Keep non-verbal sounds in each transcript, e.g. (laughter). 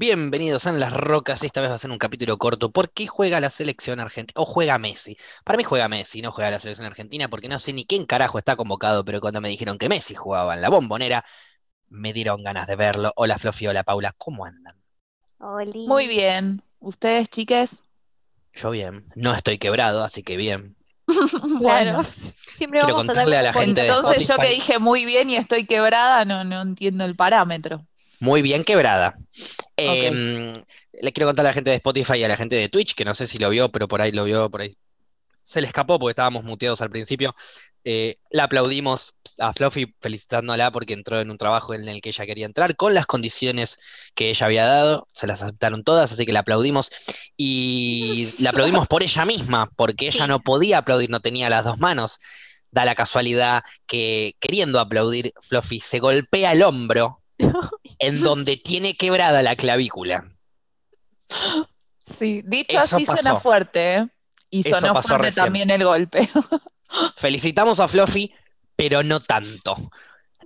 Bienvenidos a En las Rocas. Esta vez va a ser un capítulo corto. ¿Por qué juega la selección argentina? O juega Messi. Para mí juega Messi, no juega la selección argentina, porque no sé ni quién carajo está convocado, pero cuando me dijeron que Messi jugaba en la bombonera, me dieron ganas de verlo. Hola Fluffy, hola Paula, ¿cómo andan? Oli. Muy bien. ¿Ustedes, chiques? Yo bien. No estoy quebrado, así que bien. (laughs) Claro. Siempre Quiero vamos a contarle a la dar gente de Entonces yo que dije muy bien y estoy quebrada, no, no entiendo el parámetro. Muy bien quebrada. Eh, le quiero contar a la gente de Spotify y a la gente de Twitch, que no sé si lo vio, pero por ahí lo vio, por ahí. Se le escapó porque estábamos muteados al principio. Eh, la aplaudimos a Fluffy felicitándola porque entró en un trabajo en el que ella quería entrar con las condiciones que ella había dado. Se las aceptaron todas, así que la aplaudimos. Y la aplaudimos por ella misma, porque ella no podía aplaudir, no tenía las dos manos. Da la casualidad que queriendo aplaudir, Fluffy se golpea el hombro (laughs) en donde tiene quebrada la clavícula. Sí, dicho Eso así suena fuerte, ¿eh? Y Eso sonó fuerte recién. también el golpe. (laughs) Felicitamos a Fluffy, pero no tanto.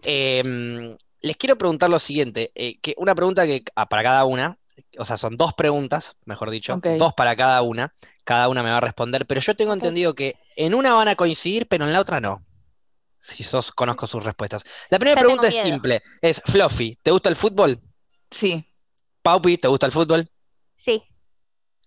Em, les quiero preguntar lo siguiente, eh, que una pregunta que ah, para cada una, o sea, son dos preguntas, mejor dicho, dos para cada una, cada una me va a responder, pero yo tengo entendido que en una van a coincidir, pero en la otra no. Si sos, conozco sus respuestas. La primera Ya pregunta es miedo. simple, es Fluffy, ¿te gusta el fútbol? Sí. Paupi, ¿te gusta el fútbol? Sí.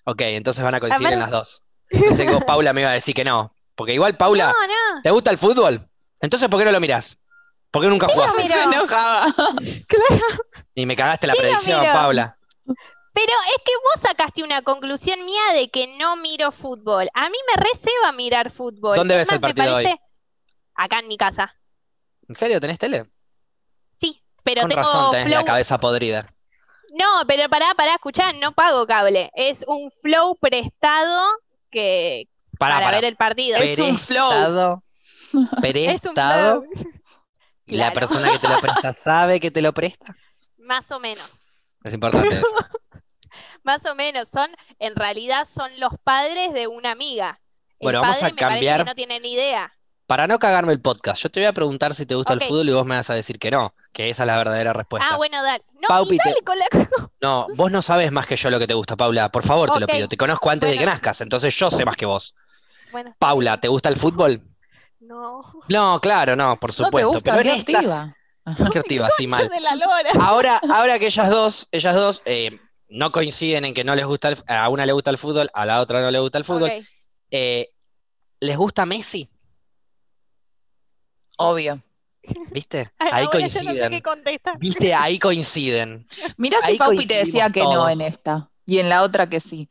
Ok, entonces van a coincidir en las dos. Pensé que vos, (laughs) Paula me iba a decir que no. Porque igual, Paula, No, no. ¿te gusta el fútbol? Entonces, ¿por qué no lo mirás? ¿Por qué nunca jugás? miro. Se enojaba. (laughs) Y me cagaste la Sí predicción. Paula. Pero es que vos sacaste una conclusión mía de que no miro fútbol. A mí me receba mirar fútbol. ¿Dónde Es ves el me partido hoy? Acá en mi casa. ¿En serio? ¿Tenés tele? Sí, pero Con tengo razón tenés la flow. cabeza podrida. No, pero pará, pará, escuchá, no pago cable. Es un flow prestado que Pará, para pará. ver el partido. Es un flow. Prestado. (laughs) Es un Prestado. flow. Y la persona que te lo presta (laughs) sabe que te lo presta. Más o menos. Es importante eso. (laughs) Más o menos. Son, en realidad son los padres de una amiga. El Bueno, vamos padre a me cambiar. que no tiene ni idea. Para no cagarme el podcast, yo te voy a preguntar si te gusta el fútbol y vos me vas a decir que no, que esa es la verdadera respuesta. Ah, bueno, dale. No, Paupi, y te- dale con la... (laughs) No, vos no sabes más que yo lo que te gusta, Paula. Por favor, te lo pido. Te conozco antes de que nazcas, entonces yo sé más que vos. Bueno, Paula, ¿te gusta el fútbol? no. No, claro, no, por ¿No te supuesto. gusta? Pero Qué esta, activa. (laughs) qué activa, sí, (laughs) mal. de la lora. Ahora, ahora que ellas dos, ellas dos eh, no coinciden en que no les gusta el- a una le gusta el fútbol, a la otra no le gusta el fútbol, eh, ¿les gusta Messi? Obvio. ¿Viste? (laughs) Ahí ahora yo no sé qué coinciden. ¿Viste? Ahí coinciden. Mirá si Ahí Paupi te decía que no en esta. Y en la otra que sí.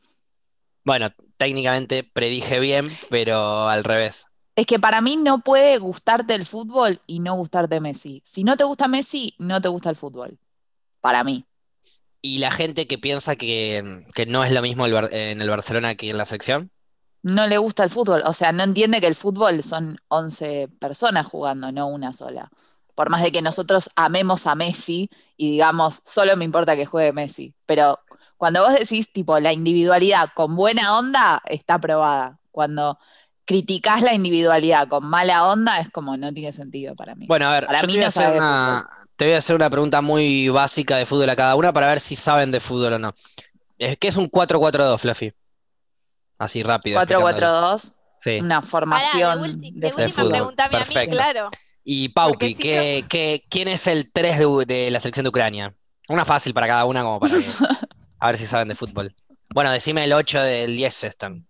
Bueno, técnicamente predije bien, pero al revés. Es que para mí no puede gustarte el fútbol y no gustarte Messi. Si no te gusta Messi, no te gusta el fútbol. Para mí. ¿Y la gente que piensa que, que no es lo mismo el en el Barcelona que en la sección? No le gusta el fútbol. O sea, no entiende que el fútbol son 11 personas jugando, no una sola. Por más de que nosotros amemos a Messi y digamos, solo me importa que juegue Messi. Pero cuando vos decís, tipo, la individualidad con buena onda, está aprobada. Cuando criticás la individualidad con mala onda, es como no tiene sentido para mí. Bueno, a ver, Para yo mí te voy no hacer una, te voy a hacer una pregunta muy básica de fútbol a cada una para ver si saben de fútbol o no. Es que es un 4-4-2, Fluffy. Así rápido. explicándolo. 4-4-2, Sí. una Pará, de, formación ulti- de de última fútbol. pregúntame a mí, Perfecto. claro. Y Paupi, si ¿qué, qué- quién es el 3 de, de la selección de Ucrania? Una fácil para cada una, como para que- (laughs) a ver si saben de fútbol. Bueno, decime el 8 del 10 Eston.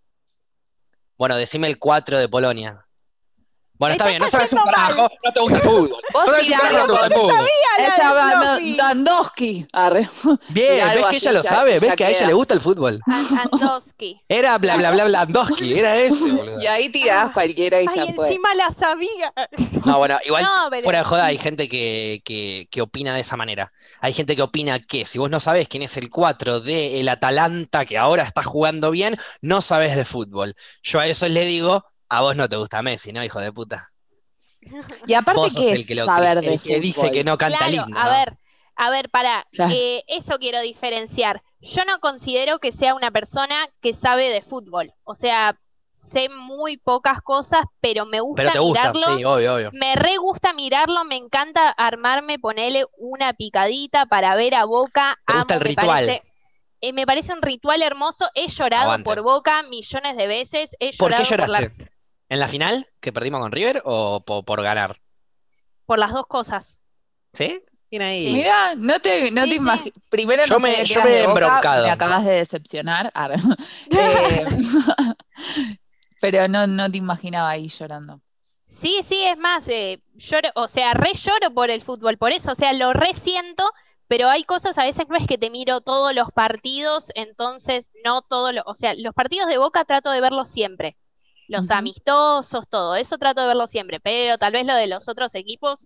Bueno, decime el 4 de Polonia. Bueno, está bien, no sabes un mal. carajo, no te gusta el fútbol. Vos No tiralo no te gusta el. Dandowski. Arre. Bien, ves que ella lo sabe, ves que a ella le gusta el fútbol. An- Andowski. (laughs) Era bla bla bla Blandowski, era (laughs) boludo. Y ahí tirás cualquiera y Ay, ya fue. encima la sabía. No, bueno, igual No, pero fuera de joda hay gente que, que, que opina de esa manera. Hay gente que opina que si vos no sabés quién es el 4 del Atalanta que ahora está jugando bien, no sabés de fútbol. Yo a eso le digo, a vos no te gusta Messi, ¿no, hijo de puta? Y aparte, ¿qué el es que lo saber el de que dice fútbol? que no canta Claro, el himno, a ¿no? ver, a ver, para, Ya. eso quiero diferenciar. Yo no considero que sea una persona que sabe de fútbol. O sea, sé muy pocas cosas, pero me gusta Pero te gusta, mirarlo. sí, obvio, obvio. Me re gusta mirarlo, me encanta armarme, ponerle una picadita para ver a Boca. Te gusta el me ritual. parece- eh, me parece un ritual hermoso. He llorado Aguante. por Boca millones de veces. He ¿Por qué llorado por, la- lloraste? ¿En la final que perdimos con River o po- por, ganar? por las dos cosas. ¿Sí? Tiene ahí. Mira, no te, no Sí, te sí. imagi- Primero Yo no me- yo me he Boca, embroncado. me acabas de decepcionar. (laughs) Ar. Eh, (laughs) pero no, no te imaginaba ahí llorando. Sí, sí, es más, eh, lloro, o sea, re lloro por el fútbol, por eso, o sea, lo resiento, pero hay cosas, a veces no es que te miro todos los partidos, entonces no todos los, o sea, los partidos de Boca trato de verlos siempre, los Ujú. amistosos, todo, eso trato de verlo siempre, pero tal vez lo de los otros equipos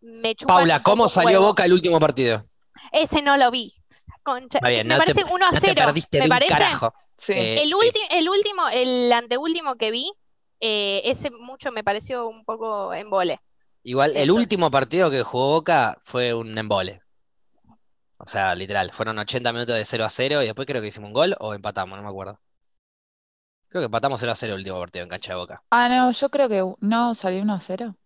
me chupan Paula, un poco ¿cómo salió. Boca el último partido? Ese no lo vi. Concha, Está bien, me no te, parece 1 a no te 0, perdiste me de un parece. carajo. Sí. Eh, El, sí. el último, el anteúltimo que vi, eh, ese mucho me pareció un poco embole. Igual, el último partido que jugó Boca fue un embole. O sea, literal, fueron 80 minutos de 0 a 0 y después creo que hicimos un gol o empatamos, no me acuerdo. Creo que empatamos 0 a 0 el último partido en cancha de Boca. Ah, no, yo creo que no salió 1 a 0.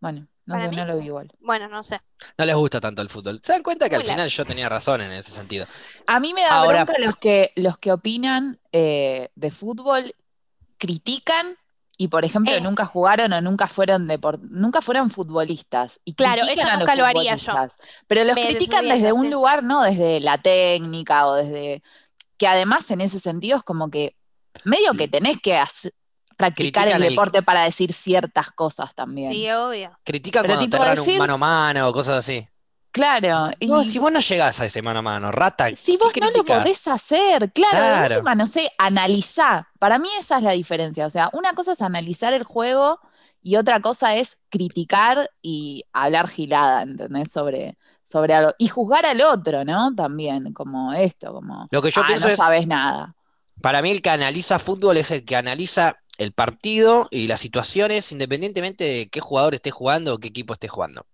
Bueno, no Para sé, mí- no lo vi igual. Bueno, no sé. No les gusta tanto el fútbol. ¿Se dan cuenta que al final yo tenía razón en ese sentido? A mí me da Ahora- bronca los que, los que opinan eh, de fútbol, critican y, por ejemplo, Eh. nunca jugaron o nunca fueron depor- nunca fueron futbolistas. Y Claro, critican eso a los nunca lo haría yo. Pero los Me critican desde un lugar, ¿no? Desde la técnica o desde. Que además, en ese sentido, es como que medio que tenés que hacer- practicar el Critican el- deporte para decir ciertas cosas también. Sí, obvio. Critican Pero cuando te decir- un mano a mano o cosas así. Claro. y- No, si vos no llegás a ese mano a mano, rata, Si ¿qué vos no lo podés hacer, claro, de Claro. última, no sé, analizá. Para mí esa es la diferencia. O sea, una cosa es analizar el juego y otra cosa es criticar y hablar gilada, ¿entendés? Sobre, sobre algo. Y juzgar al otro, ¿no? También, como esto, como, Lo que yo ah, pienso no es- sabes nada. Para mí el que analiza fútbol es el que analiza el partido y las situaciones independientemente de qué jugador esté jugando o qué equipo esté jugando.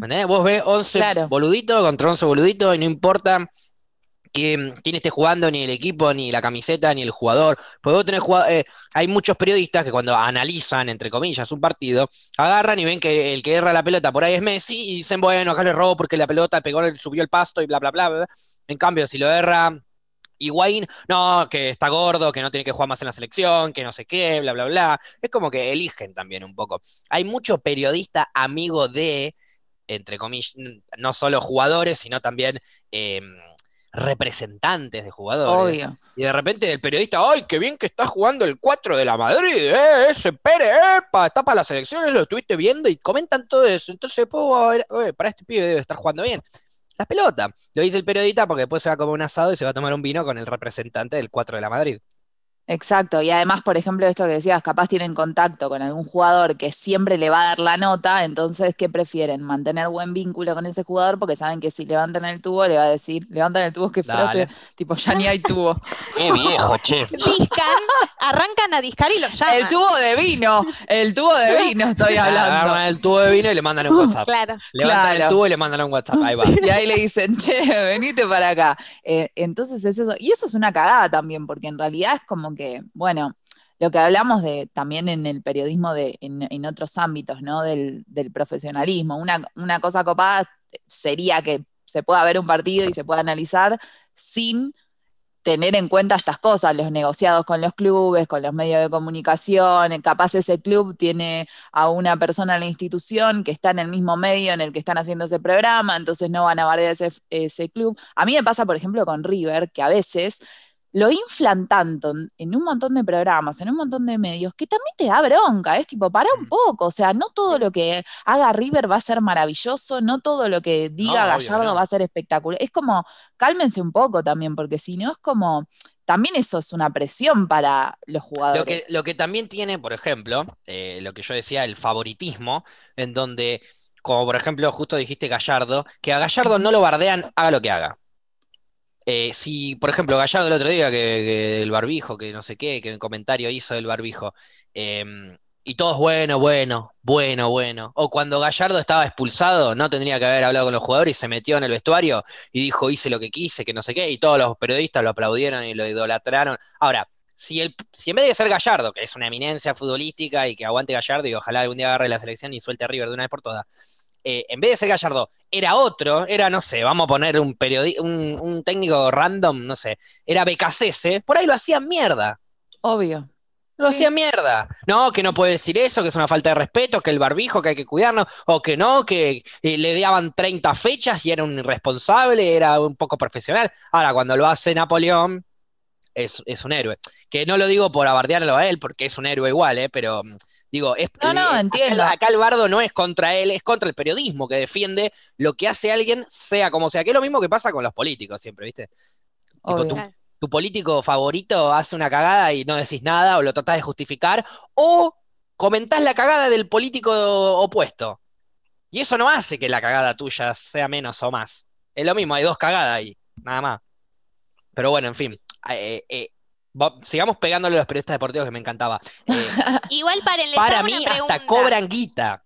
¿Me entendés? Vos ves 11 Claro. boluditos contra 11 boluditos y no importa quién, quién esté jugando, ni el equipo, ni la camiseta, ni el jugador. Porque vos tenés eh, hay muchos periodistas que cuando analizan, entre comillas, un partido, agarran y ven que el que erra la pelota por ahí es Messi y dicen, bueno, acá le robo porque la pelota pegó, subió el pasto y bla, bla, bla, bla. En cambio, si lo erra Higuaín, no, que está gordo, que no tiene que jugar más en la selección, que no sé qué, bla, bla, bla. Es como que eligen también un poco. Hay mucho periodista amigo de, entre comillas, no solo jugadores, sino también eh, representantes de jugadores. Obvio. Y de repente el periodista, ¡ay, qué bien que está jugando el 4 de la Madrid! ¡Eh, ese Pérez, epa! Está para las selecciones, lo estuviste viendo y comentan todo eso. Entonces, oye, para este pibe debe estar jugando bien. La pelota. Lo dice el periodista porque después se va a comer un asado y se va a tomar un vino con el representante del 4 de la Madrid. Exacto, y además, por ejemplo, esto que decías, capaz tienen contacto con algún jugador que siempre le va a dar la nota, entonces, ¿qué prefieren? Mantener buen vínculo con ese jugador porque saben que si levantan el tubo le va a decir, levantan el tubo, qué frase, Dale. tipo, ya ni hay tubo. (laughs) ¡Qué viejo, che! Discan, arrancan a discar y lo llaman. El tubo de vino, el tubo de vino estoy (laughs) hablando. Agarran el tubo de vino y le mandan un WhatsApp. (laughs) Claro. Levantan Claro. el tubo y le mandan un WhatsApp. Ahí va. Y ahí le dicen, che, venite para acá. Eh, entonces es eso. Y eso es una cagada también, porque en realidad es como que, bueno, lo que hablamos de también en el periodismo de, en, otros ámbitos, ¿no? Del, profesionalismo. Una, cosa copada sería que se pueda ver un partido y se pueda analizar sin tener en cuenta estas cosas, los negociados con los clubes, con los medios de comunicación, eh, capaz ese club tiene a una persona en la institución que está en el mismo medio en el que están haciendo ese programa, entonces no van a bardear ese club. A mí me pasa, por ejemplo, con River, que a veces lo inflan tanto en- un montón de programas, en un montón de medios, que también te da bronca, es tipo, para un Mm. poco, o sea, no todo lo que haga River va a ser maravilloso, no todo lo que diga No, obvio Gallardo no. va a ser espectacular. Es como, cálmense un poco también, porque si no es como, también eso es una presión para los jugadores. Lo que, lo que también tiene, por ejemplo, eh, lo que yo decía, el favoritismo, en donde, como por ejemplo, justo dijiste Gallardo, que a Gallardo no lo bardean, haga lo que haga. Eh, si, por ejemplo, Gallardo el otro día, que, el barbijo, que no sé qué, que el comentario hizo del barbijo, em, y todos, bueno, bueno, bueno, bueno. O cuando Gallardo estaba expulsado, no tendría que haber hablado con los jugadores y se metió en el vestuario y dijo, hice lo que quise, que no sé qué, y todos los periodistas lo aplaudieron y lo idolatraron. Ahora, si, el, si en vez de ser Gallardo, que es una eminencia futbolística y que aguante Gallardo y ojalá algún día agarre la selección y suelte a River de una vez por todas, eh, en vez de ser Gallardo, era otro, era, no sé, vamos a poner un, un, un técnico random, no sé, era BKCS, por ahí lo hacían mierda. Obvio. Lo hacía mierda. No, que no puede decir eso, que es una falta de respeto, que el barbijo, que hay que cuidarnos, o que no, que eh, le daban 30 fechas y era un irresponsable, era un poco profesional. Ahora, cuando lo hace Napoleón, es, un héroe. Que no lo digo por abardearlo a él, porque es un héroe igual, ¿eh? pero mm, digo, es, no, no, entiendo. Acá, el bardo no es contra él, es contra el periodismo que defiende lo que hace alguien, sea como sea, que es lo mismo que pasa con los políticos siempre, ¿viste? tu político favorito hace una cagada y no decís nada o lo tratás de justificar, o comentás la cagada del político opuesto. Y eso no hace que la cagada tuya sea menos o más. Es lo mismo, hay dos cagadas ahí, nada más. Pero bueno, en fin. Eh, eh, sigamos pegándole a los periodistas deportivos que me encantaba. Eh, (laughs) Igual para, para mí hasta cobran guita.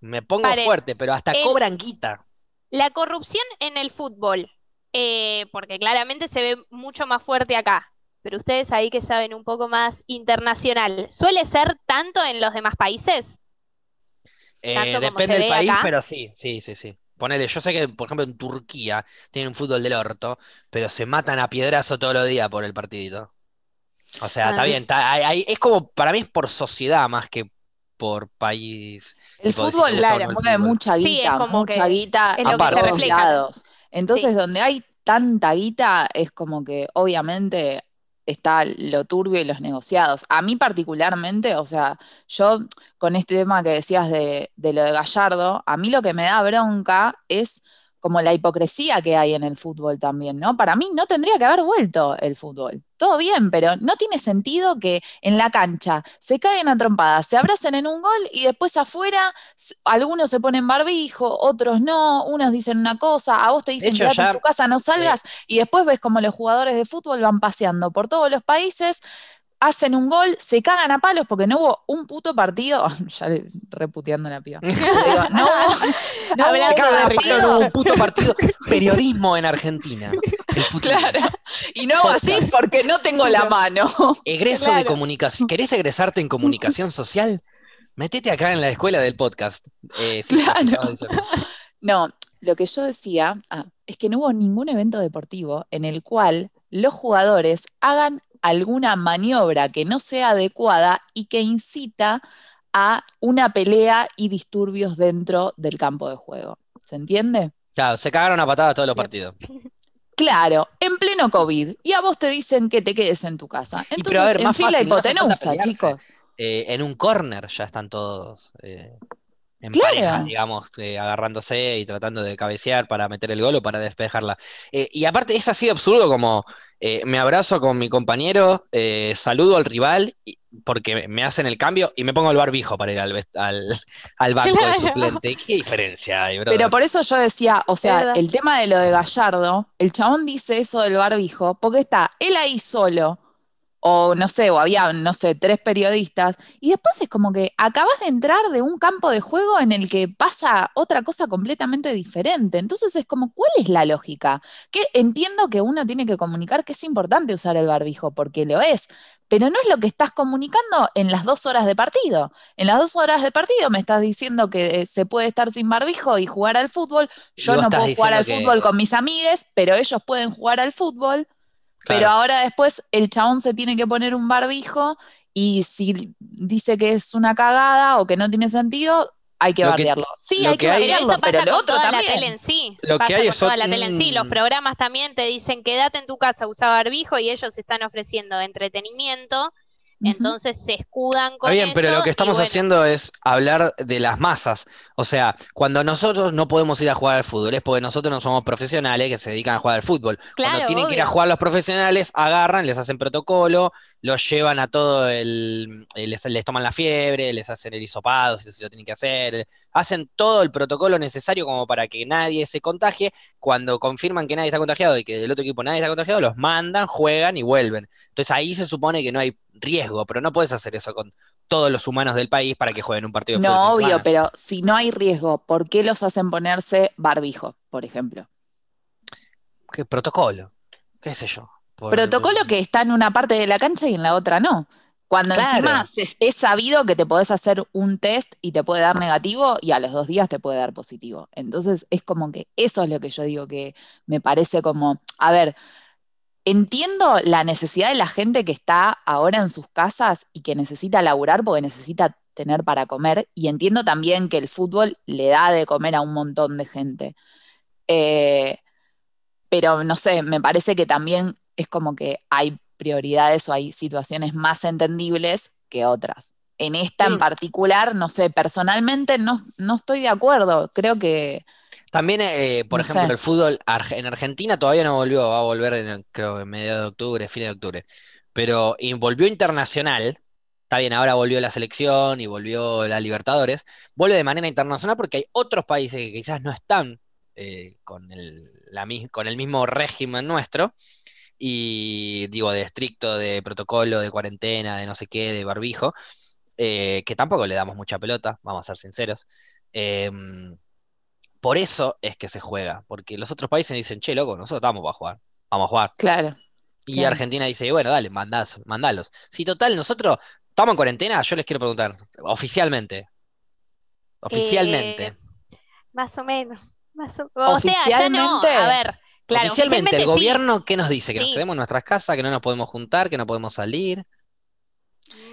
Me pongo fuerte, pero hasta cobran guita. La corrupción en el fútbol eh, porque claramente se ve mucho más fuerte acá. Pero ustedes ahí que saben un poco más internacional, ¿suele ser tanto en los demás países? Eh, depende del país, pero sí, sí, sí, sí. Ponele, yo sé que, por ejemplo, en Turquía tienen un fútbol del orto, pero se matan a piedrazo todos los días por el partidito. O sea, está bien, es como, para mí es por sociedad más que por país. El fútbol, claro, mueve mucha guita, mucha guita a todos lados. Entonces, donde hay tanta guita, es como que obviamente está lo turbio y los negociados. A mí particularmente, o sea, yo con este tema que decías de, de lo de Gallardo, a mí lo que me da bronca es como la hipocresía que hay en el fútbol también, ¿no? Para mí no tendría que haber vuelto el fútbol. Todo bien, pero no tiene sentido que en la cancha se caigan a trompadas, se abracen en un gol y después afuera algunos se ponen barbijo, otros no, unos dicen una cosa, a vos te dicen que en tu casa no salgas y después ves como los jugadores de fútbol van paseando por todos los países hacen un gol, se cagan a palos porque no hubo un puto partido. (laughs) ya reputeando la piba. (laughs) no, no hubo un puto partido. Periodismo en Argentina. (laughs) (laughs) Claro. Y no hago así porque no tengo la mano. Egreso de comunicación. ¿Querés egresarte en comunicación social? Métete acá en la escuela del podcast. Eh, claro. No, lo que yo decía ah, es que no hubo ningún evento deportivo en el cual los jugadores hagan alguna maniobra que no sea adecuada y que incita a una pelea y disturbios dentro del campo de juego. ¿Se entiende? Claro, se cagaron a patadas todos los partidos. (laughs) Claro, en pleno COVID. Y a vos te dicen que te quedes en tu casa. Entonces, a ver, en fila hipotenusa, chicos. Eh, en un corner ya están todos eh, en pareja, digamos, eh, agarrándose y tratando de cabecear para meter el gol o para despejarla. y aparte es así de absurdo como eh, me abrazo con mi compañero, eh, saludo al rival porque me hacen el cambio y me pongo el barbijo para ir al, (laughs) al, banco de suplente. ¿Qué diferencia hay, bro? Pero por eso yo decía, o sea, el tema de lo de Gallardo, el chabón dice eso del barbijo porque está él ahí solo o no sé, o había, no sé, tres periodistas, y después es como que acabas de entrar de un campo de juego en el que pasa otra cosa completamente diferente. Entonces es como, ¿cuál es la lógica? Que entiendo que uno tiene que comunicar que es importante usar el barbijo, porque lo es, pero no es lo que estás comunicando en las dos horas de partido. En las dos horas de partido me estás diciendo que eh, se puede estar sin barbijo y jugar al fútbol. Yo no puedo jugar al fútbol con mis amigues, pero ellos pueden jugar al fútbol. Pero ahora después el chabón se tiene que poner un barbijo y si dice que es una cagada o que no tiene sentido, hay que bardearlo. Sí, hay que, bardearlo, pero lo otro también. La tele en sí. Lo que hay es toda la tele en sí. Los programas también te dicen quédate en tu casa, usa barbijo y ellos están ofreciendo entretenimiento entonces se escudan con. Está bien, pero lo que estamos haciendo es hablar de las masas. O sea, cuando nosotros no podemos ir a jugar al fútbol, es porque nosotros no somos profesionales que se dedican a jugar al fútbol. cuando tienen que ir a jugar los profesionales, agarran, les hacen protocolo, los llevan a todo el. Eh, les, les toman la fiebre, les hacen el hisopado, si lo tienen que hacer. Hacen todo el protocolo necesario como para que nadie se contagie. Cuando confirman que nadie está contagiado y que del otro equipo nadie está contagiado, los mandan, juegan y vuelven. Entonces ahí se supone que no hay riesgo, pero no puedes hacer eso con todos los humanos del país para que jueguen un partido de No, obvio, pero si no hay riesgo, ¿por qué los hacen ponerse barbijo, por ejemplo? ¿Qué protocolo? ¿Qué sé yo? Protocolo que está en una parte de la cancha y en la otra no. Cuando Claro. encima es, es sabido que te podés hacer un test y te puede dar negativo y a los dos días te puede dar positivo. Entonces es como que eso es lo que yo digo que me parece como, a ver, entiendo la necesidad de la gente que está ahora en sus casas y que necesita laburar porque necesita tener para comer y entiendo también que el fútbol le da de comer a un montón de gente. Eh, pero no sé, me parece que también es como que hay prioridades o hay situaciones más entendibles que otras. En esta en particular, no sé, personalmente no, no estoy de acuerdo. Creo que También, eh, por No ejemplo, sé. el fútbol en Argentina todavía no volvió, va a volver en, creo, en mediados de octubre, fines de octubre. Pero volvió internacional. Está bien, ahora volvió la selección y volvió la Libertadores. Vuelve de manera internacional porque hay otros países que quizás no están eh, con el, la con el mismo régimen nuestro. Y digo, de estricto, de protocolo, de cuarentena, de no sé qué, de barbijo, eh, que tampoco le damos mucha pelota, vamos a ser sinceros. Em, por eso es que se juega, porque los otros países dicen, che, loco, nosotros estamos para jugar, vamos a jugar. Claro. Y Claro. Argentina dice, bueno, dale, mandás, mandalos. Si total, nosotros estamos en cuarentena, yo les quiero preguntar, oficialmente, oficialmente, Eh, Más o menos. Más o, o sea, ya no. Oficialmente. A ver, claro, oficialmente, el sí. gobierno, ¿qué nos dice? Que nos Sí. quedemos en nuestras casas, que no nos podemos juntar, que no podemos salir.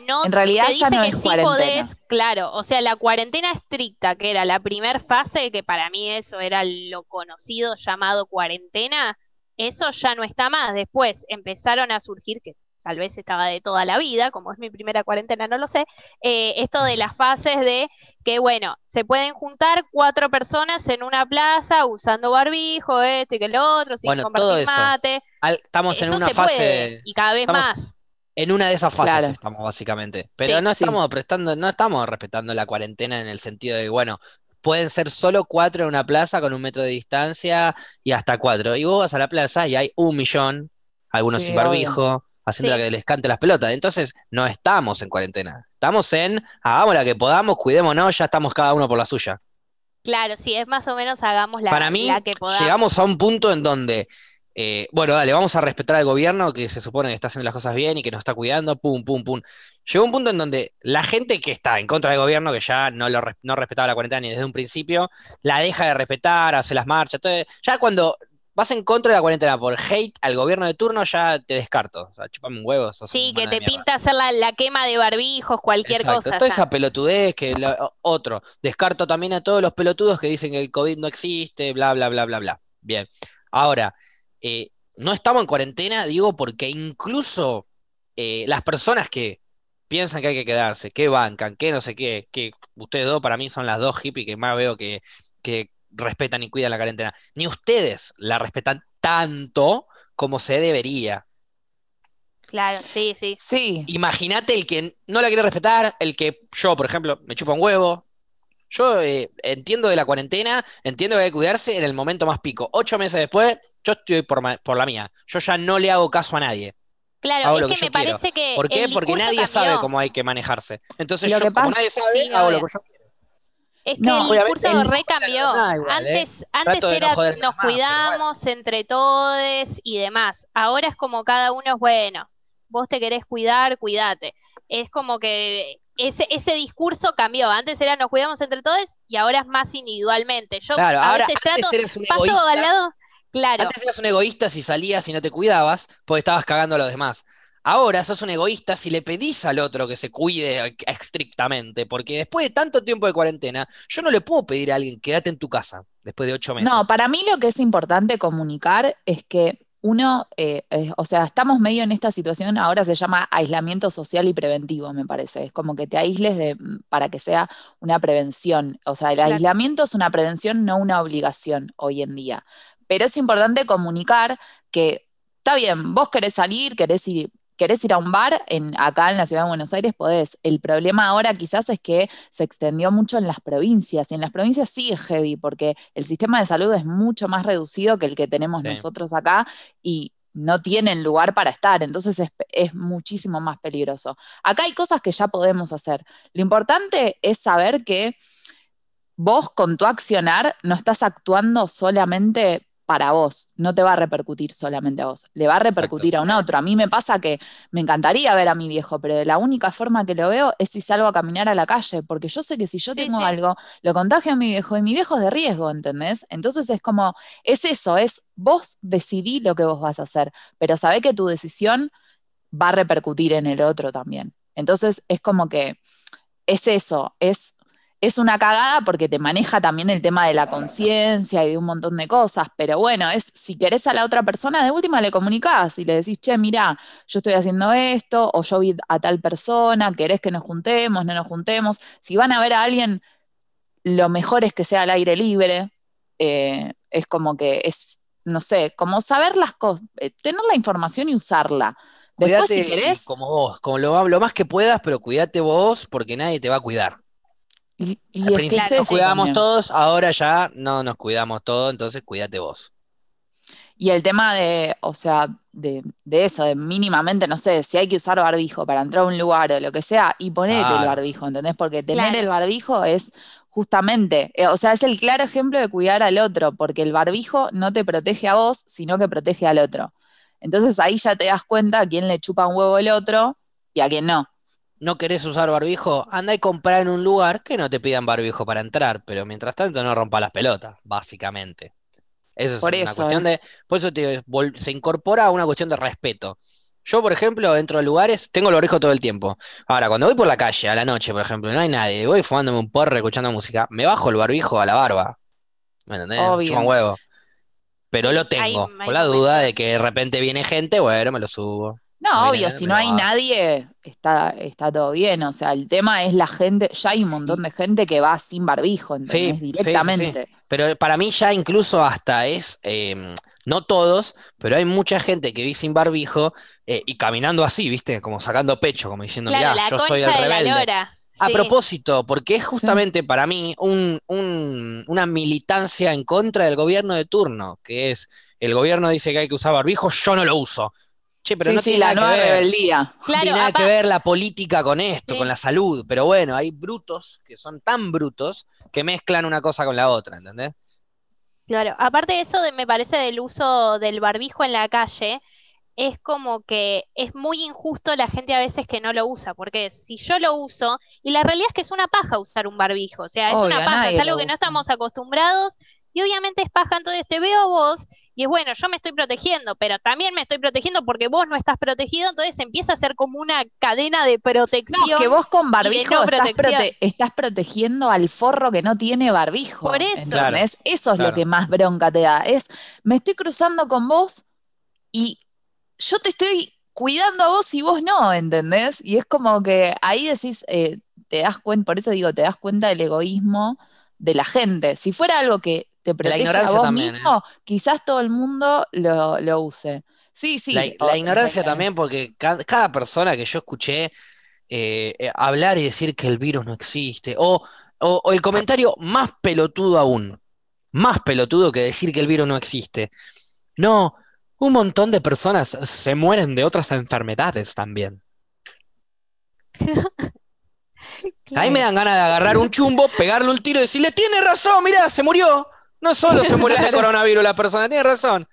No En realidad te ya no que es sí cuarentena. podés, claro, o sea, la cuarentena estricta, que era la primer fase, que para mí eso era lo conocido llamado cuarentena, eso ya no está más. Después empezaron a surgir, que tal vez estaba de toda la vida, como es mi primera cuarentena, no lo sé, eh, esto de las fases de que, bueno, se pueden juntar cuatro personas en una plaza usando barbijo, esto y que lo otro, sin Bueno, compartir todo eso. mate. Al- estamos en una se fase, puede, y cada vez estamos- más. En una de esas fases Claro. estamos básicamente. Pero Sí, no sí. estamos prestando, no estamos respetando la cuarentena en el sentido de, bueno, pueden ser solo cuatro en una plaza con un metro de distancia y hasta cuatro. Y vos vas a la plaza y hay un millón, algunos Sí, sin barbijo, haciendo Sí. la que les cante las pelotas. Entonces, no estamos en cuarentena. Estamos en, hagamos la que podamos, cuidémonos, ya estamos cada uno por la suya. Claro, sí, es más o menos hagamos la, Para mí, la que podamos. llegamos a un punto en donde, eh, bueno, dale, vamos a respetar al gobierno que se supone que está haciendo las cosas bien y que nos está cuidando, pum, pum, pum. Llegó un punto en donde la gente que está en contra del gobierno, que ya no, lo, no respetaba la cuarentena ni desde un principio, la deja de respetar, hace las marchas. todo- ya cuando vas en contra de la cuarentena por hate al gobierno de turno, ya te descarto. O sea, chupame un huevo, Sí, que te pinta hacer la, la quema de barbijos, cualquier Exacto, cosa. toda ya. esa pelotudez que otro, descarto también a todos los pelotudos que dicen que el COVID no existe, bla, bla, bla, bla, bla. Bien. Ahora, eh, no estamos en cuarentena, digo, porque incluso eh, las personas que piensan que hay que quedarse, que bancan, que no sé qué, que ustedes dos para mí son las dos hippies que más veo que, que respetan y cuidan la cuarentena, ni ustedes la respetan tanto como se debería. Claro, sí, sí. Sí, Imagínate el que no la quiere respetar, el que yo, por ejemplo, me chupa un huevo. Yo eh, entiendo de la cuarentena, entiendo que hay que cuidarse en el momento más pico. Ocho meses después, yo estoy por, por la mía. Yo ya no le hago caso a nadie. Claro, Hago es lo que que yo me quiero. parece que ¿Por qué? el Porque nadie sabe cómo hay que manejarse. Entonces Lo yo, que como pasa- nadie sabe, Sí, hago lo que yo quiero. Es que No, el discurso recambió. ¿eh? Antes, antes no era nos más, cuidamos entre todos y demás. Ahora es como cada uno es bueno. Vos te querés cuidar, cuídate. Es como que ese, ese discurso cambió. Antes era nos cuidamos entre todos y ahora es más individualmente. Yo Claro, a ahora veces trato, paso egoísta. al lado, claro. Antes eras un egoísta si salías y no te cuidabas, porque estabas cagando a los demás. Ahora sos un egoísta si le pedís al otro que se cuide estrictamente, porque después de tanto tiempo de cuarentena, yo no le puedo pedir a alguien quédate en tu casa después de ocho meses. No, para mí lo que es importante comunicar es que uno, eh, eh, o sea, estamos medio en esta situación, ahora se llama aislamiento social y preventivo, me parece. Es como que te aísles de, para que sea una prevención. O sea, el Claro. aislamiento es una prevención, no una obligación hoy en día. Pero es importante comunicar que está bien, vos querés salir, querés ir. ¿Querés ir a un bar en, acá en la ciudad de Buenos Aires? Podés. El problema ahora quizás es que se extendió mucho en las provincias y en las provincias sí es heavy porque el sistema de salud es mucho más reducido que el que tenemos Sí. nosotros acá y no tienen lugar para estar, entonces es, es muchísimo más peligroso. Acá hay cosas que ya podemos hacer. Lo importante es saber que vos con tu accionar no estás actuando solamente para vos, no te va a repercutir solamente a vos, le va a repercutir a un otro. A mí me pasa que me encantaría ver a mi viejo, pero la única forma que lo veo es si salgo a caminar a la calle, porque yo sé que si yo tengo algo, lo contagio a mi viejo y mi viejo es de riesgo, ¿entendés? Entonces es como, es eso, es vos decidí lo que vos vas a hacer, pero sabé que tu decisión va a repercutir en el otro también. Entonces es como que es eso, es es una cagada porque te maneja también el tema de la conciencia y de un montón de cosas, pero bueno, es si querés a la otra persona, de última le comunicás y le decís, che, mira, yo estoy haciendo esto, o yo vi a tal persona, querés que nos juntemos, no nos juntemos. Si van a ver a alguien, lo mejor es que sea al aire libre, eh, es como que es, no sé, como saber las cosas, eh, tener la información y usarla. Después, si querés. Como vos, como lo, lo más que puedas, pero cuídate vos porque nadie te va a cuidar. Y, Al principio nos cuidábamos todos, ahora ya no nos cuidamos todos, entonces cuídate vos. Y el tema de, o sea, de, eso, de mínimamente, no sé, si hay que usar barbijo para entrar a un lugar o lo que sea, y ponete el barbijo, ¿entendés? Porque tener el barbijo es justamente, eh, o sea, es el claro ejemplo de cuidar al otro, porque el barbijo no te protege a vos, sino que protege al otro. Entonces ahí ya te das cuenta a quién le chupa un huevo el otro y a quién no no querés usar barbijo, anda y comprar en un lugar que no te pidan barbijo para entrar, pero mientras tanto no rompa las pelotas, básicamente. Eso es una cuestión de. Por eso se incorpora a una cuestión de respeto. Yo, por ejemplo, dentro de lugares, tengo el barbijo todo el tiempo. Ahora, cuando voy por la calle a la noche, por ejemplo, no hay nadie, voy fumándome un porro, escuchando música, me bajo el barbijo a la barba. ¿Me entendés? un huevo. Pero lo tengo, con la duda de que de repente viene gente, bueno, me lo subo. No, obvio, si no hay nadie, está, está todo bien. O sea, el tema es la gente, ya hay un montón de gente que va sin barbijo, ¿entendés? Directamente. pero para mí ya incluso hasta es, em, no todos, pero hay mucha gente que vive sin barbijo eh, y caminando así, ¿viste? Como sacando pecho, como diciendo, mira, yo soy el rebelde. A propósito, porque es justamente para mí un, una militancia en contra del gobierno de turno, que es, el gobierno dice que hay que usar barbijo, yo no lo uso pero no tiene la nada nueva rebeldía. tiene nada que ver la política con esto, con la salud. Pero bueno, hay brutos que son tan brutos que mezclan una cosa con la otra, ¿entendés? Claro, aparte de eso, me parece del uso del barbijo en la calle, es como que es muy injusto la gente a veces que no lo usa, porque si yo lo uso, y la realidad es que es una paja usar un barbijo, o sea, es una paja, es algo que no estamos acostumbrados, y obviamente es paja, entonces te veo vos y es bueno, yo me estoy protegiendo, pero también me estoy protegiendo porque vos no estás protegido, entonces empieza a ser como una cadena de protección. No, que vos con barbijo estás, protegiendo al forro que no tiene barbijo. Por eso. eso es lo que más bronca te da. Es, me estoy cruzando con vos y yo te estoy cuidando a vos y vos no, ¿entendés? Y es como que ahí decís, eh, te das cuenta, por eso digo, te das cuenta del egoísmo de la gente. Si fuera algo que te protege la a vos también, mismo, ¿eh? quizás todo el mundo lo, use. Sí, sí. La, ignorancia también, porque cada, persona que yo escuché eh, eh, hablar y decir que el virus no existe, o, o, el comentario más pelotudo aún, más pelotudo que decir que el virus no existe. No, un montón de personas se mueren de otras enfermedades también. (laughs) Ahí me dan ganas de agarrar un chumbo, pegarle un tiro y decirle, tiene razón, mirá, se murió. No solo se muere de coronavirus la persona, tiene razón.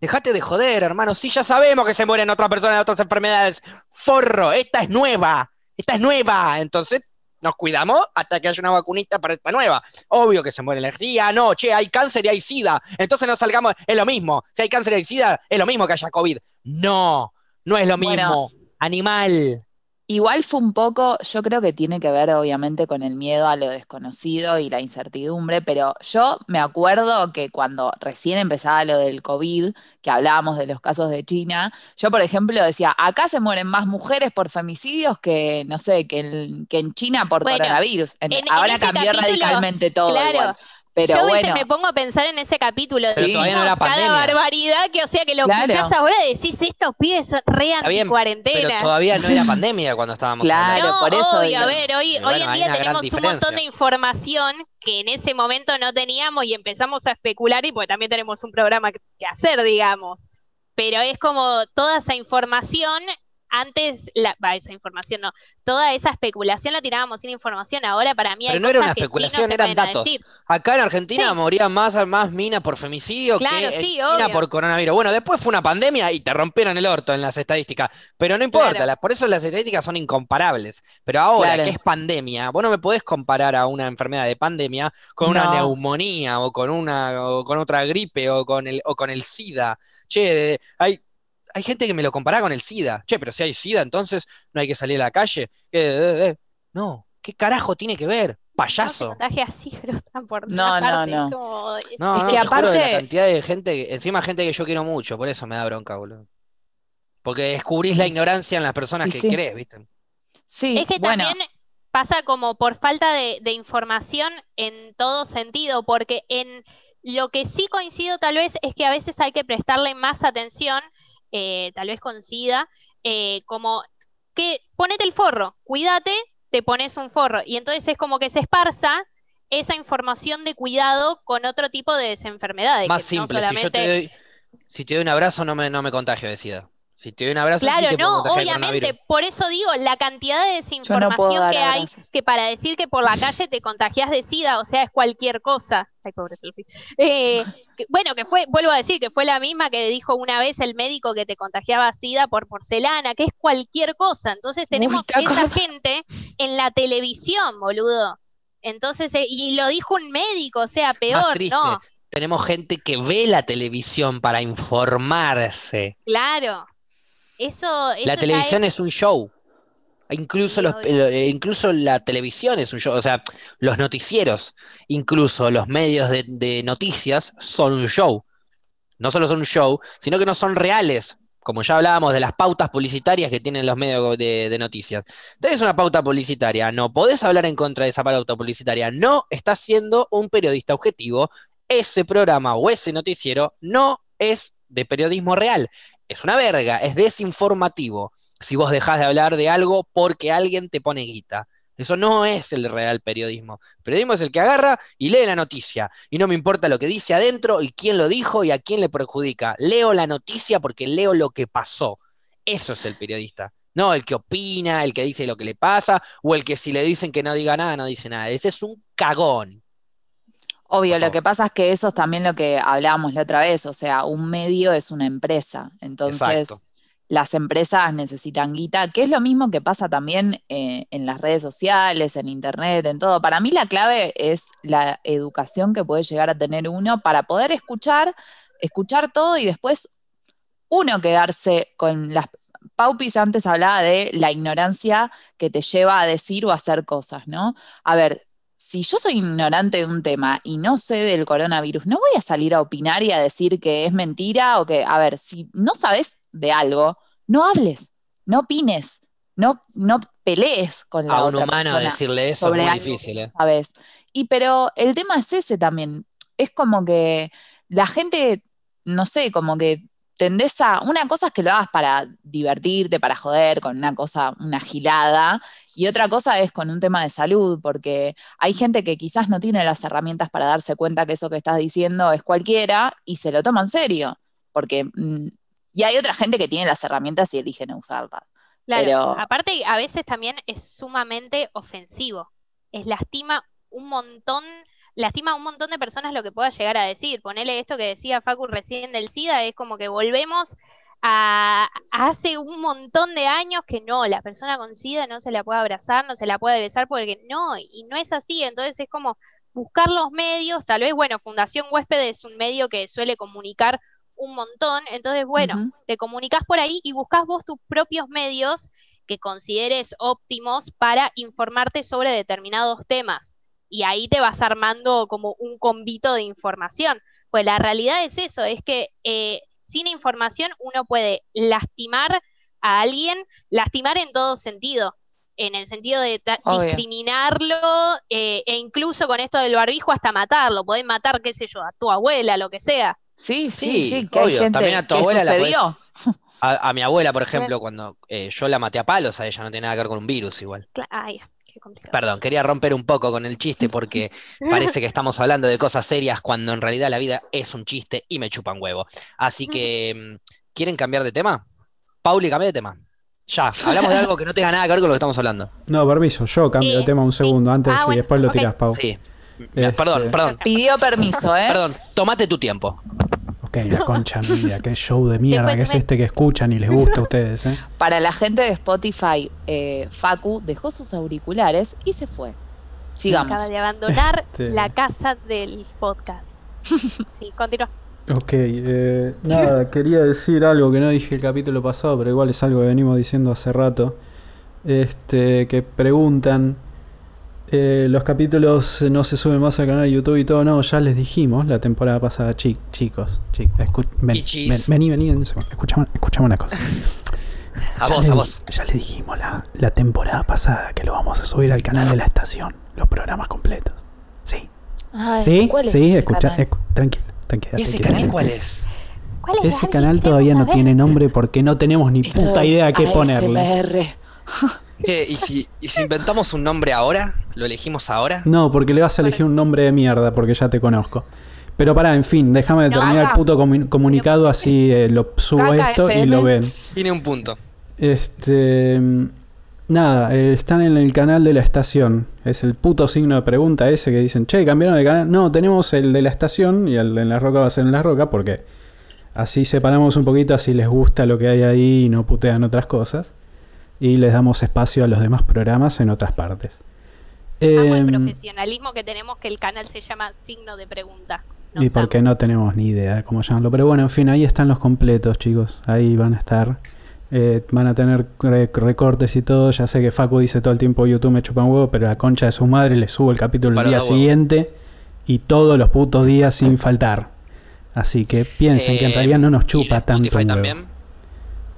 Dejate de joder, hermano. Sí, ya sabemos que se mueren otras personas de otras enfermedades. Forro, esta es nueva. Esta es nueva. Entonces, nos cuidamos hasta que haya una vacunita para esta nueva. Obvio que se muere la energía, no, che, hay cáncer y hay sida. Entonces no salgamos, es lo mismo. Si hay cáncer y hay sida, es lo mismo que haya COVID. No, no es lo mismo. Animal. Igual fue un poco, yo creo que tiene que ver obviamente con el miedo a lo desconocido y la incertidumbre, pero yo me acuerdo que cuando recién empezaba lo del COVID, que hablábamos de los casos de China, yo por ejemplo decía, acá se mueren más mujeres por femicidios que, no sé, que en, que en China por coronavirus. Ahora cambió radicalmente todo. Claro, pero Yo bueno. me pongo a pensar en ese capítulo de cada barbaridad que, o sea, que lo escuchás ahora y decís, estos pibes son re cuarentena Pero todavía no era (laughs) pandemia cuando estábamos Claro, por eso. a ver, hoy, hoy en día tenemos un montón de información que en ese momento no teníamos y empezamos a especular y pues también tenemos un programa que hacer, digamos. Pero es como toda esa información antes, la, va, esa información no, toda esa especulación la tirábamos sin información, ahora para mí hay Pero no era una sí especulación, eran datos. decir. Acá en Argentina Sí. moría más, más mina por femicidio Claro, que en sí, obvio. por coronavirus. Bueno, después fue una pandemia y te rompieron el orto en las estadísticas. Pero no importa, Claro. las- por eso las estadísticas son incomparables. Pero ahora Claro. que es pandemia, vos no me podés comparar a una enfermedad de pandemia con una neumonía o con una o con otra gripe o con el o con el SIDA. Che, hay hay gente que me lo compara con el SIDA. Che, pero si hay SIDA, entonces no hay que salir a la calle. Eh, eh, eh. No, ¿qué carajo tiene que ver? No Payaso. contagia así, (laughs) por No, no, no. como- No, Es no, que te juro de la aparte- cantidad de gente, encima gente que yo quiero mucho, por eso me da bronca, boludo. Porque descubrís la ignorancia en las personas Y que sí. crees, ¿viste? Sí, Es que bueno, también pasa como por falta de, de información en todo sentido, porque en lo que sí coincido tal vez es que a veces hay que prestarle más atención, eh, tal vez con SIDA, eh, como que ponete el forro, cuídate, te pones un forro, y entonces es como que se esparza esa información de cuidado con otro tipo de enfermedades, Más no simple, si yo te doy, si te doy un abrazo no me, no me contagio de SIDA. Si te doy un abrazo sí Claro, te puedo no, obviamente, por eso digo, la cantidad de desinformación que hay abrazos. que para decir que por la calle te contagias de SIDA, o sea, es cualquier cosa. Ay, pobre. Eh, que- bueno, que fue, vuelvo a decir, que fue la misma que dijo una vez el médico que te contagiaba SIDA por porcelana, que es cualquier cosa. Entonces tenemos ¿te esa gente en la televisión, boludo. Entonces, eh, y lo dijo un médico, o sea, Más peor, triste, no, tenemos gente que ve la televisión para informarse. claro. Eso, La eso televisión es- es un show. Incluso, Sí, los, obvio. lo- eh, incluso la televisión es un show, o sea, los noticieros, incluso los medios de, de noticias son un show. No solo son un show, sino que no son reales, como ya hablábamos de las pautas publicitarias que tienen los medios de, de noticias. Tenés una pauta publicitaria, no podés hablar en contra de esa pauta publicitaria, no estás siendo un periodista objetivo, ese programa o ese noticiero no es de periodismo real, es una verga, es desinformativo si vos dejás de hablar de algo porque alguien te pone guita. Eso no es el real periodismo. El periodismo es el que agarra y lee la noticia. Y no me importa lo que dice adentro y quién lo dijo y a quién le perjudica. Leo la noticia porque leo lo que pasó. Eso es el periodista. No el que opina, el que dice lo que le pasa, o el que si le dicen que no diga nada, no dice nada. Ese es un cagón. Obvio, lo que pasa es que eso es también lo que hablábamos la otra vez, o sea, un medio es una empresa, entonces Exacto. las empresas necesitan guita, que es lo mismo que pasa también eh, en las redes sociales, en internet, en todo. Para mí la clave es la educación que puede llegar a tener uno para poder escuchar, escuchar todo y después uno quedarse con las... Paupis antes hablaba de la ignorancia que te lleva a decir o a hacer cosas, ¿no? A ver, si yo soy ignorante de un tema y no sé del coronavirus, no voy a salir a opinar y a decir que es mentira o que, a ver, si no sabes de algo, no hables, no opines, no, no pelees con la A un humano persona decirle eso es muy difícil, ¿eh? ¿sabes? Y pero el tema es ese también. Es como que la gente, no sé, como que tendés a. Una cosa es que lo hagas para divertirte, para joder, con una cosa, una gilada, y otra cosa es con un tema de salud, porque hay gente que quizás no tiene las herramientas para darse cuenta que eso que estás diciendo es cualquiera y se lo toma en serio. Porque. mm, y hay otra gente que tiene las herramientas y elige no usarlas. Claro, Pero- aparte a veces también es sumamente ofensivo. Es lastima un montón, lastima a un montón de personas lo que pueda llegar a decir. Ponele esto que decía Facu recién del SIDA, es como que volvemos a, hace un montón de años que no, la persona con SIDA no se la puede abrazar, no se la puede besar porque no, y no es así. Entonces es como buscar los medios, tal vez, bueno, Fundación Huésped es un medio que suele comunicar un montón, entonces, bueno, te comunicas por ahí y buscas vos tus propios medios que consideres óptimos para informarte sobre determinados temas. Y ahí te vas armando como un convito de información. Pues la realidad es eso, es que eh, sin información uno puede lastimar a alguien, lastimar en todo sentido, en el sentido de discriminarlo eh, e incluso con esto del barbijo hasta matarlo, podés matar, qué sé yo, a tu abuela, lo que sea. Sí, sí, Sí, sí, que hay obvio, gente también a tu que abuela la. (laughs) A, a mi abuela, por ejemplo, cuando eh, yo la maté a palos, a ella no tiene nada que ver con un virus igual. Ay, qué complicado. Perdón, quería romper un poco con el chiste porque (laughs) parece que estamos hablando de cosas serias cuando en realidad la vida es un chiste y me chupan huevo. Así que, mm, ¿quieren cambiar de tema? Pauli, cambia de tema. Ya, hablamos de algo que no tenga nada que ver con lo que estamos hablando. No, permiso, yo cambio de Eh, tema un sí. segundo antes Ah, y bueno, después lo ok. tiras, Pau. Sí. Este- Perdón, perdón. Pidió permiso, ¿eh? Perdón, tomate tu tiempo. Ok, la concha mía, qué show de mierda que es este que escuchan y les gusta a ustedes, ¿eh? (laughs) Para la gente de Spotify, eh, Facu dejó sus auriculares y se fue. Sigamos. Acaba de abandonar (laughs) Este- la casa del podcast. (laughs) Sí, continúa. Ok, eh, nada, quería decir algo que no dije el capítulo pasado, pero igual es algo que venimos diciendo hace rato. Este, que preguntan, eh, los capítulos no se suben más al canal de YouTube y todo, no, ya les dijimos la temporada pasada, chi- chicos, chi- escu- ven, ven- vení, vení, escuchame, escuchame una cosa. (laughs) A Ya vos, le a vos. Ya le dijimos la, la temporada pasada que lo vamos a subir al canal de la estación, los programas completos. Sí, Ay, sí, ¿cuál es sí, ese escucha, canal? escu- tranquilo, tranquila. ¿Y ese canal cuál es? ¿Cuál es, Ese canal todavía no tiene nombre porque no tenemos ni Esto puta idea qué ponerle. ¿Y si, ¿Y si inventamos un nombre ahora? ¿Lo elegimos ahora? No, porque le vas a elegir un nombre de mierda porque ya te conozco. Pero pará, en fin, déjame terminar el puto comu- comunicado así eh, lo subo Caca esto y lo ven. Tiene un punto. Este. mm, Nada, eh, están en el canal de la estación. Es el puto signo de pregunta ese que dicen, che, cambiaron de canal. No, tenemos el de la estación y el de en la roca va a ser en la roca porque así separamos un poquito, así les gusta lo que hay ahí y no putean otras cosas. Y les damos espacio a los demás programas en otras partes. Amo el Em, profesionalismo que tenemos que el canal se llama signo de pregunta. Nos y porque amo. no tenemos ni idea de cómo llamarlo. Pero bueno, en fin, ahí están los completos, chicos. Ahí van a estar. Eh, van a tener re- recortes y todo. Ya sé que Facu dice todo el tiempo YouTube me chupan huevo, pero a concha de su madre le subo el capítulo el Para día dar huevo. siguiente y todos los putos días sin (laughs) faltar. Así que piensen que en Eh, realidad no nos ¿y chupa tanto. Spotify un huevo. también?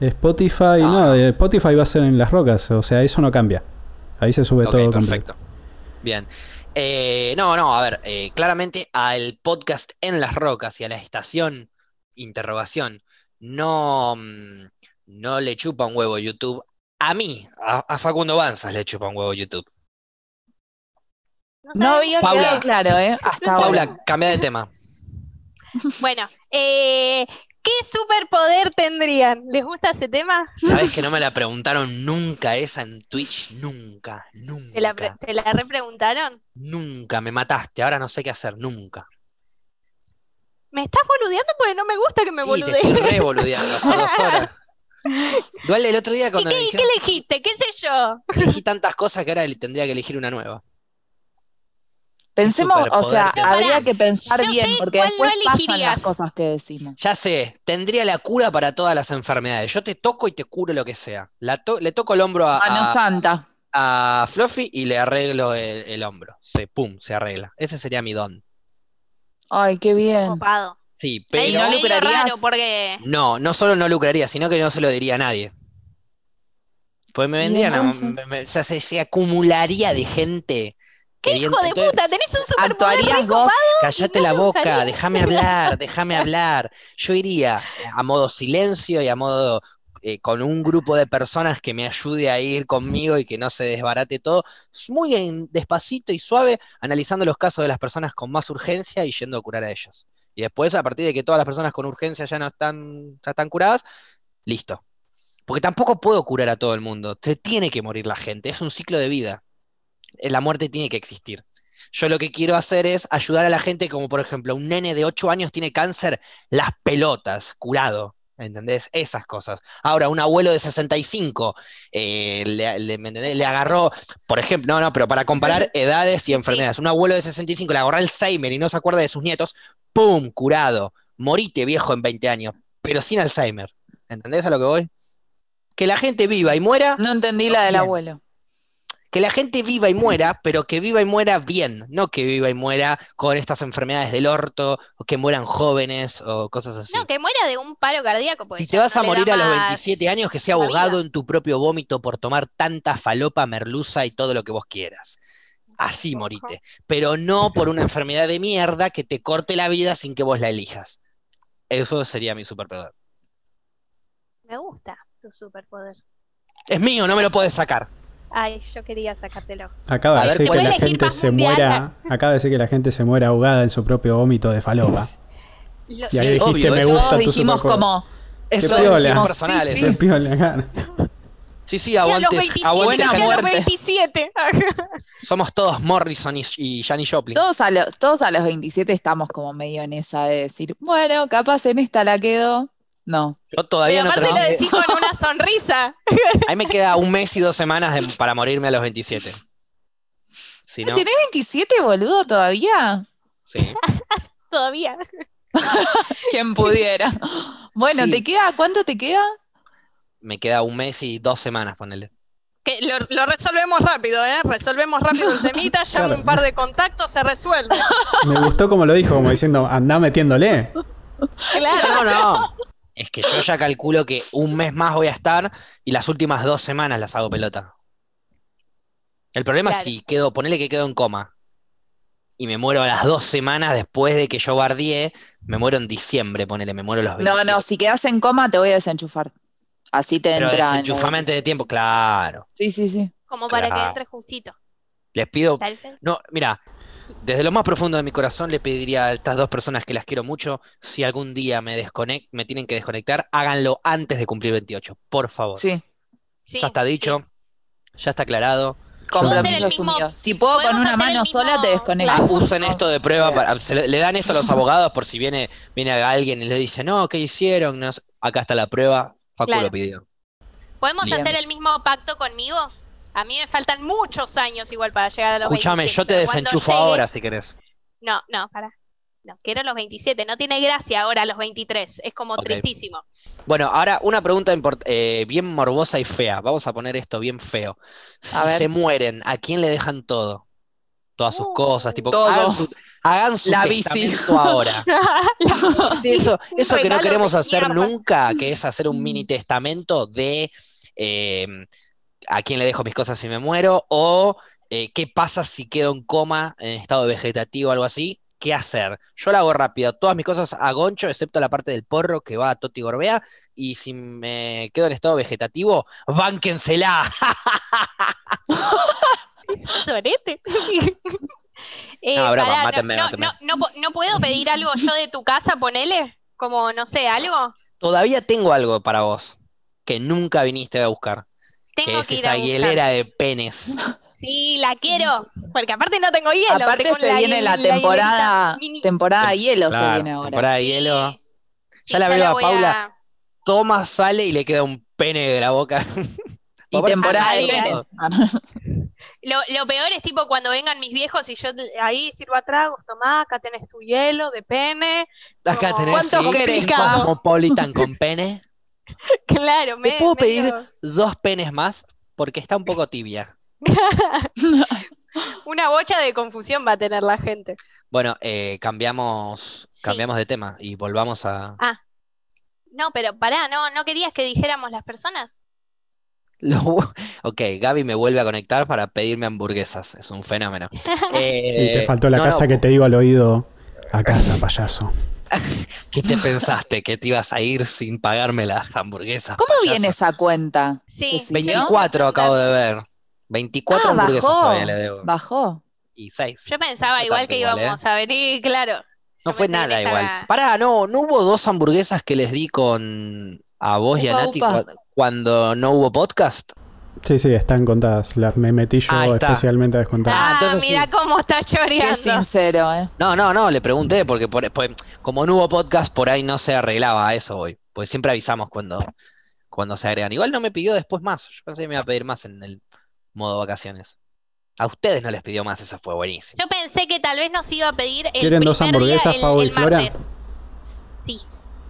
Spotify, No, no, no. eh, Spotify va a ser en las rocas, o sea, eso no cambia. Ahí se sube Ok, todo completo. perfecto. Bien. Eh, no, no, a ver, eh, claramente al podcast en las rocas y a la estación, interrogación, no, mm, no le chupa un huevo YouTube. A mí, a, a Facundo Banzas le chupa un huevo YouTube. No había Paula. quedado claro, ¿eh? Hasta ahora. Paula, cambia de tema. (laughs) Bueno, eh, ¿qué superpoder tendrían? ¿Les gusta ese tema? ¿Sabes que no me (laughs) la preguntaron nunca esa en Twitch? Nunca, ¿Te la, nunca, te la repreguntaron? nunca. Me mataste, ahora no sé qué hacer, nunca. ¿Me estás boludeando? Porque no me gusta que me Sí, te boludeen. estoy re (laughs) boludeando hace dos horas. Igual el otro día ¿Y cuando me qué, y qué dijeron, elegiste? ¿Qué sé yo? elegí tantas cosas que ahora tendría que elegir una nueva. Pensemos, o sea, que- habría que pensar yo bien, porque después no pasan las cosas que decimos. Ya sé, tendría la cura para todas las enfermedades. Yo te toco y te curo lo que sea. La to- le toco el hombro a, Mano a- Santa. a Fluffy y le arreglo el, el hombro. Se, pum, se arregla. Ese sería mi don. Ay, qué bien. Copado. Sí, pero no lucrarías? porque no, no solo no lucraría, sino que no se lo diría a nadie. Pues me ¿Y vendrían a- entonces? me- me- o sea, se, se acumularía de gente ¿Qué hijo de entonces- puta? Tenés un superpoder ¿Actuarías re vos? no la boca, déjame hablar, déjame hablar. Yo iría a modo silencio y a modo eh, con un grupo de personas que me ayude a ir conmigo y que no se desbarate todo, muy en- despacito y suave, analizando los casos de las personas con más urgencia y yendo a curar a ellos. Y después, a partir de que todas las personas con urgencia ya no están, ya están curadas, listo. Porque tampoco puedo curar a todo el mundo. Se tiene que morir la gente, es un ciclo de vida. Eh, La muerte tiene que existir. Yo lo que quiero hacer es ayudar a la gente, como por ejemplo, un nene de 8 años tiene cáncer, las pelotas, curado. ¿Entendés? Esas cosas. Ahora, un abuelo de 65 eh, le, le- ¿me entendés? Le agarró, por ejemplo, no, no, pero para comparar edades y enfermedades. Un abuelo de 65 le agarró Alzheimer y no se acuerda de sus nietos, ¡pum! Curado. Morite viejo en 20 años, pero sin Alzheimer. ¿Entendés a lo que voy? Que la gente viva y muera No entendí la del Bien. abuelo. Que la gente viva y muera, pero que viva y muera bien, no que viva y muera con estas enfermedades del orto, o que mueran jóvenes o cosas así. No, que muera de un paro cardíaco. Si te vas no a morir a los más 27 años, que sea ahogado vida. en tu propio vómito por tomar tanta falopa, merluza y todo lo que vos quieras. Así morite. Pero no por una enfermedad de mierda que te corte la vida sin que vos la elijas. Eso sería mi superpoder. Me gusta tu superpoder. Es mío, no me lo puedes sacar. Ay, yo quería sacártelo. Acaba A de ver, decir ¿se que la gente se muera. Acaba de decir que la gente se muera ahogada en su propio vómito de falopa. Lo- Y ahí Sí, dijiste, obvio, me eso- gusta Todos tu dijimos como, Eso piola. Dijimos, personal. sí, piola. Sí, sí, Sí, aguante, 27, aguante Buena sí, a Janis. los muerte. 27. (laughs) Somos todos Morrison y, y Janis Joplin. Todos a, lo- todos a los 27 estamos como medio en esa de decir, bueno, capaz en esta la quedo. No. Yo todavía Pero no aparte lo terminé. decís con una sonrisa. (laughs) Ahí me queda un mes y dos semanas de- para morirme a los 27. Si no, ¿Tenés 27, boludo, todavía? sí. (laughs) Todavía. (laughs) Quien pudiera. Bueno, Sí. ¿te queda? ¿Cuánto te queda? Me queda un mes y dos semanas, ponele. Que lo, lo resolvemos rápido, ¿eh? Resolvemos rápido el temita, llamo Claro. un par de contactos, se resuelve. Me gustó como lo dijo, como diciendo, anda metiéndole. Claro. No, no. Es que yo ya calculo que un mes más voy a estar y las últimas dos semanas las hago pelota. El problema es si quedo, ponele que quedo en coma y me muero a las dos semanas después de que yo bardié, me muero en diciembre, ponele, me muero los No, 28. no, si quedas en coma te voy a desenchufar. Así te Pero entra. en la- desenchufame antes de tiempo, claro. Sí, sí, sí. Como para que entre justito. Les pido, no, mira, desde lo más profundo de mi corazón le pediría a estas dos personas que las quiero mucho, si algún día me desconect, me tienen que desconectar, háganlo antes de cumplir 28, por favor. Sí. Sí, Ya está dicho, ya está aclarado. Compromiso asumido. Si puedo con una mano mismo- sola, te Ah, desconecto. usen esto de prueba, para- se le, le dan esto a los (laughs) abogados por si viene, viene alguien y le dice, no, ¿qué hicieron? No. Acá está la prueba, Facu Claro. lo pidió. ¿Podemos Bien. hacer el mismo pacto conmigo? A mí me faltan muchos años igual para llegar a los Escúchame, 27, yo te desenchufo ahora si querés. No, no, para. No, quiero los 27. No tiene gracia ahora los 23. Es como tristísimo. Bueno, ahora una pregunta import- eh, bien morbosa y fea. Vamos a poner esto bien feo. Si A ver. se mueren, ¿a quién le dejan todo? Todas sus Uh, cosas, tipo, todo. hagan su, hagan su La bici. testamento ahora. (laughs) Eso, que no queremos hacer mierda. nunca, que es hacer un mini testamento de eh, a quién le dejo mis cosas si me muero, o eh, qué pasa si quedo en coma, en estado vegetativo o algo así, qué hacer. Yo lo hago rápido, todas mis cosas a Goncho, excepto la parte del porro que va a Toti Gorbea, y si me quedo en estado vegetativo, bánquensela. Sorete. (laughs) Eh, No, broma, pará, mátenme, no, mátenme. no- no po- ¿no puedo pedir algo yo de tu casa, ponele? Como, no sé, algo. Todavía tengo algo para vos, que nunca viniste a buscar, Tengo es que ir esa a hielera de penes. (laughs) Sí, la quiero. Porque aparte no tengo hielo. Aparte tengo se viene la temporada, temporada hielo se viene ahora. temporada de hielo. Sí, Ya la veo a Paula. Toma, sale y le queda un pene de la boca. Y temporada de penes. Lo, lo peor es tipo cuando vengan mis viejos y yo ahí sirvo a tragos, tomá, acá tenés tu hielo de pene. Acá Como- tenés ¿Cuántos sí, querés? un Cosmopolitan (laughs) con pene. (laughs) Claro, me, ¿Te puedo pedir dos penes más? Porque está un poco tibia. (laughs) Una bocha de confusión va a tener la gente. Bueno, eh, cambiamos, Sí. cambiamos de tema y volvamos a... No, pero pará, ¿no, no querías que dijéramos las personas? (laughs) Lo- Ok, Gaby me vuelve a conectar para pedirme hamburguesas. Es un fenómeno. Y Eh, te faltó la no, casa no, que te digo al oído. A casa, payaso. (laughs) ¿Qué te pensaste? ¿Que te ibas a ir sin pagarme las hamburguesas? ¿Cómo payaso? viene esa cuenta? Sí, Cecilia? yo- 24 acabo de ver. 24 Ah, hamburguesas bajó. todavía le debo. Bajó. Y 6. Yo pensaba igual que igual, ¿eh? íbamos a venir, claro. No Yo fue nada igual. Pará, no, no hubo dos hamburguesas que les di con a vos y a Nati upa. cuando no hubo podcast. Sí, sí, están contadas. Las me metí yo Ahí está. especialmente a descontar. Ah, Ah, entonces mira sí. cómo está Qué choreando. sincero, ¿eh? No, no, no, le pregunté porque por- pues, como no hubo podcast por ahí no se arreglaba eso hoy. Pues siempre avisamos cuando, cuando se agregan. Igual no me pidió después más. Yo pensé que me iba a pedir más en el modo vacaciones. A ustedes no les pidió más, eso fue buenísimo. Yo pensé que tal vez nos iba a pedir el ¿Quieren dos primer día, hamburguesas, el- Pau y el Flora? martes. Sí.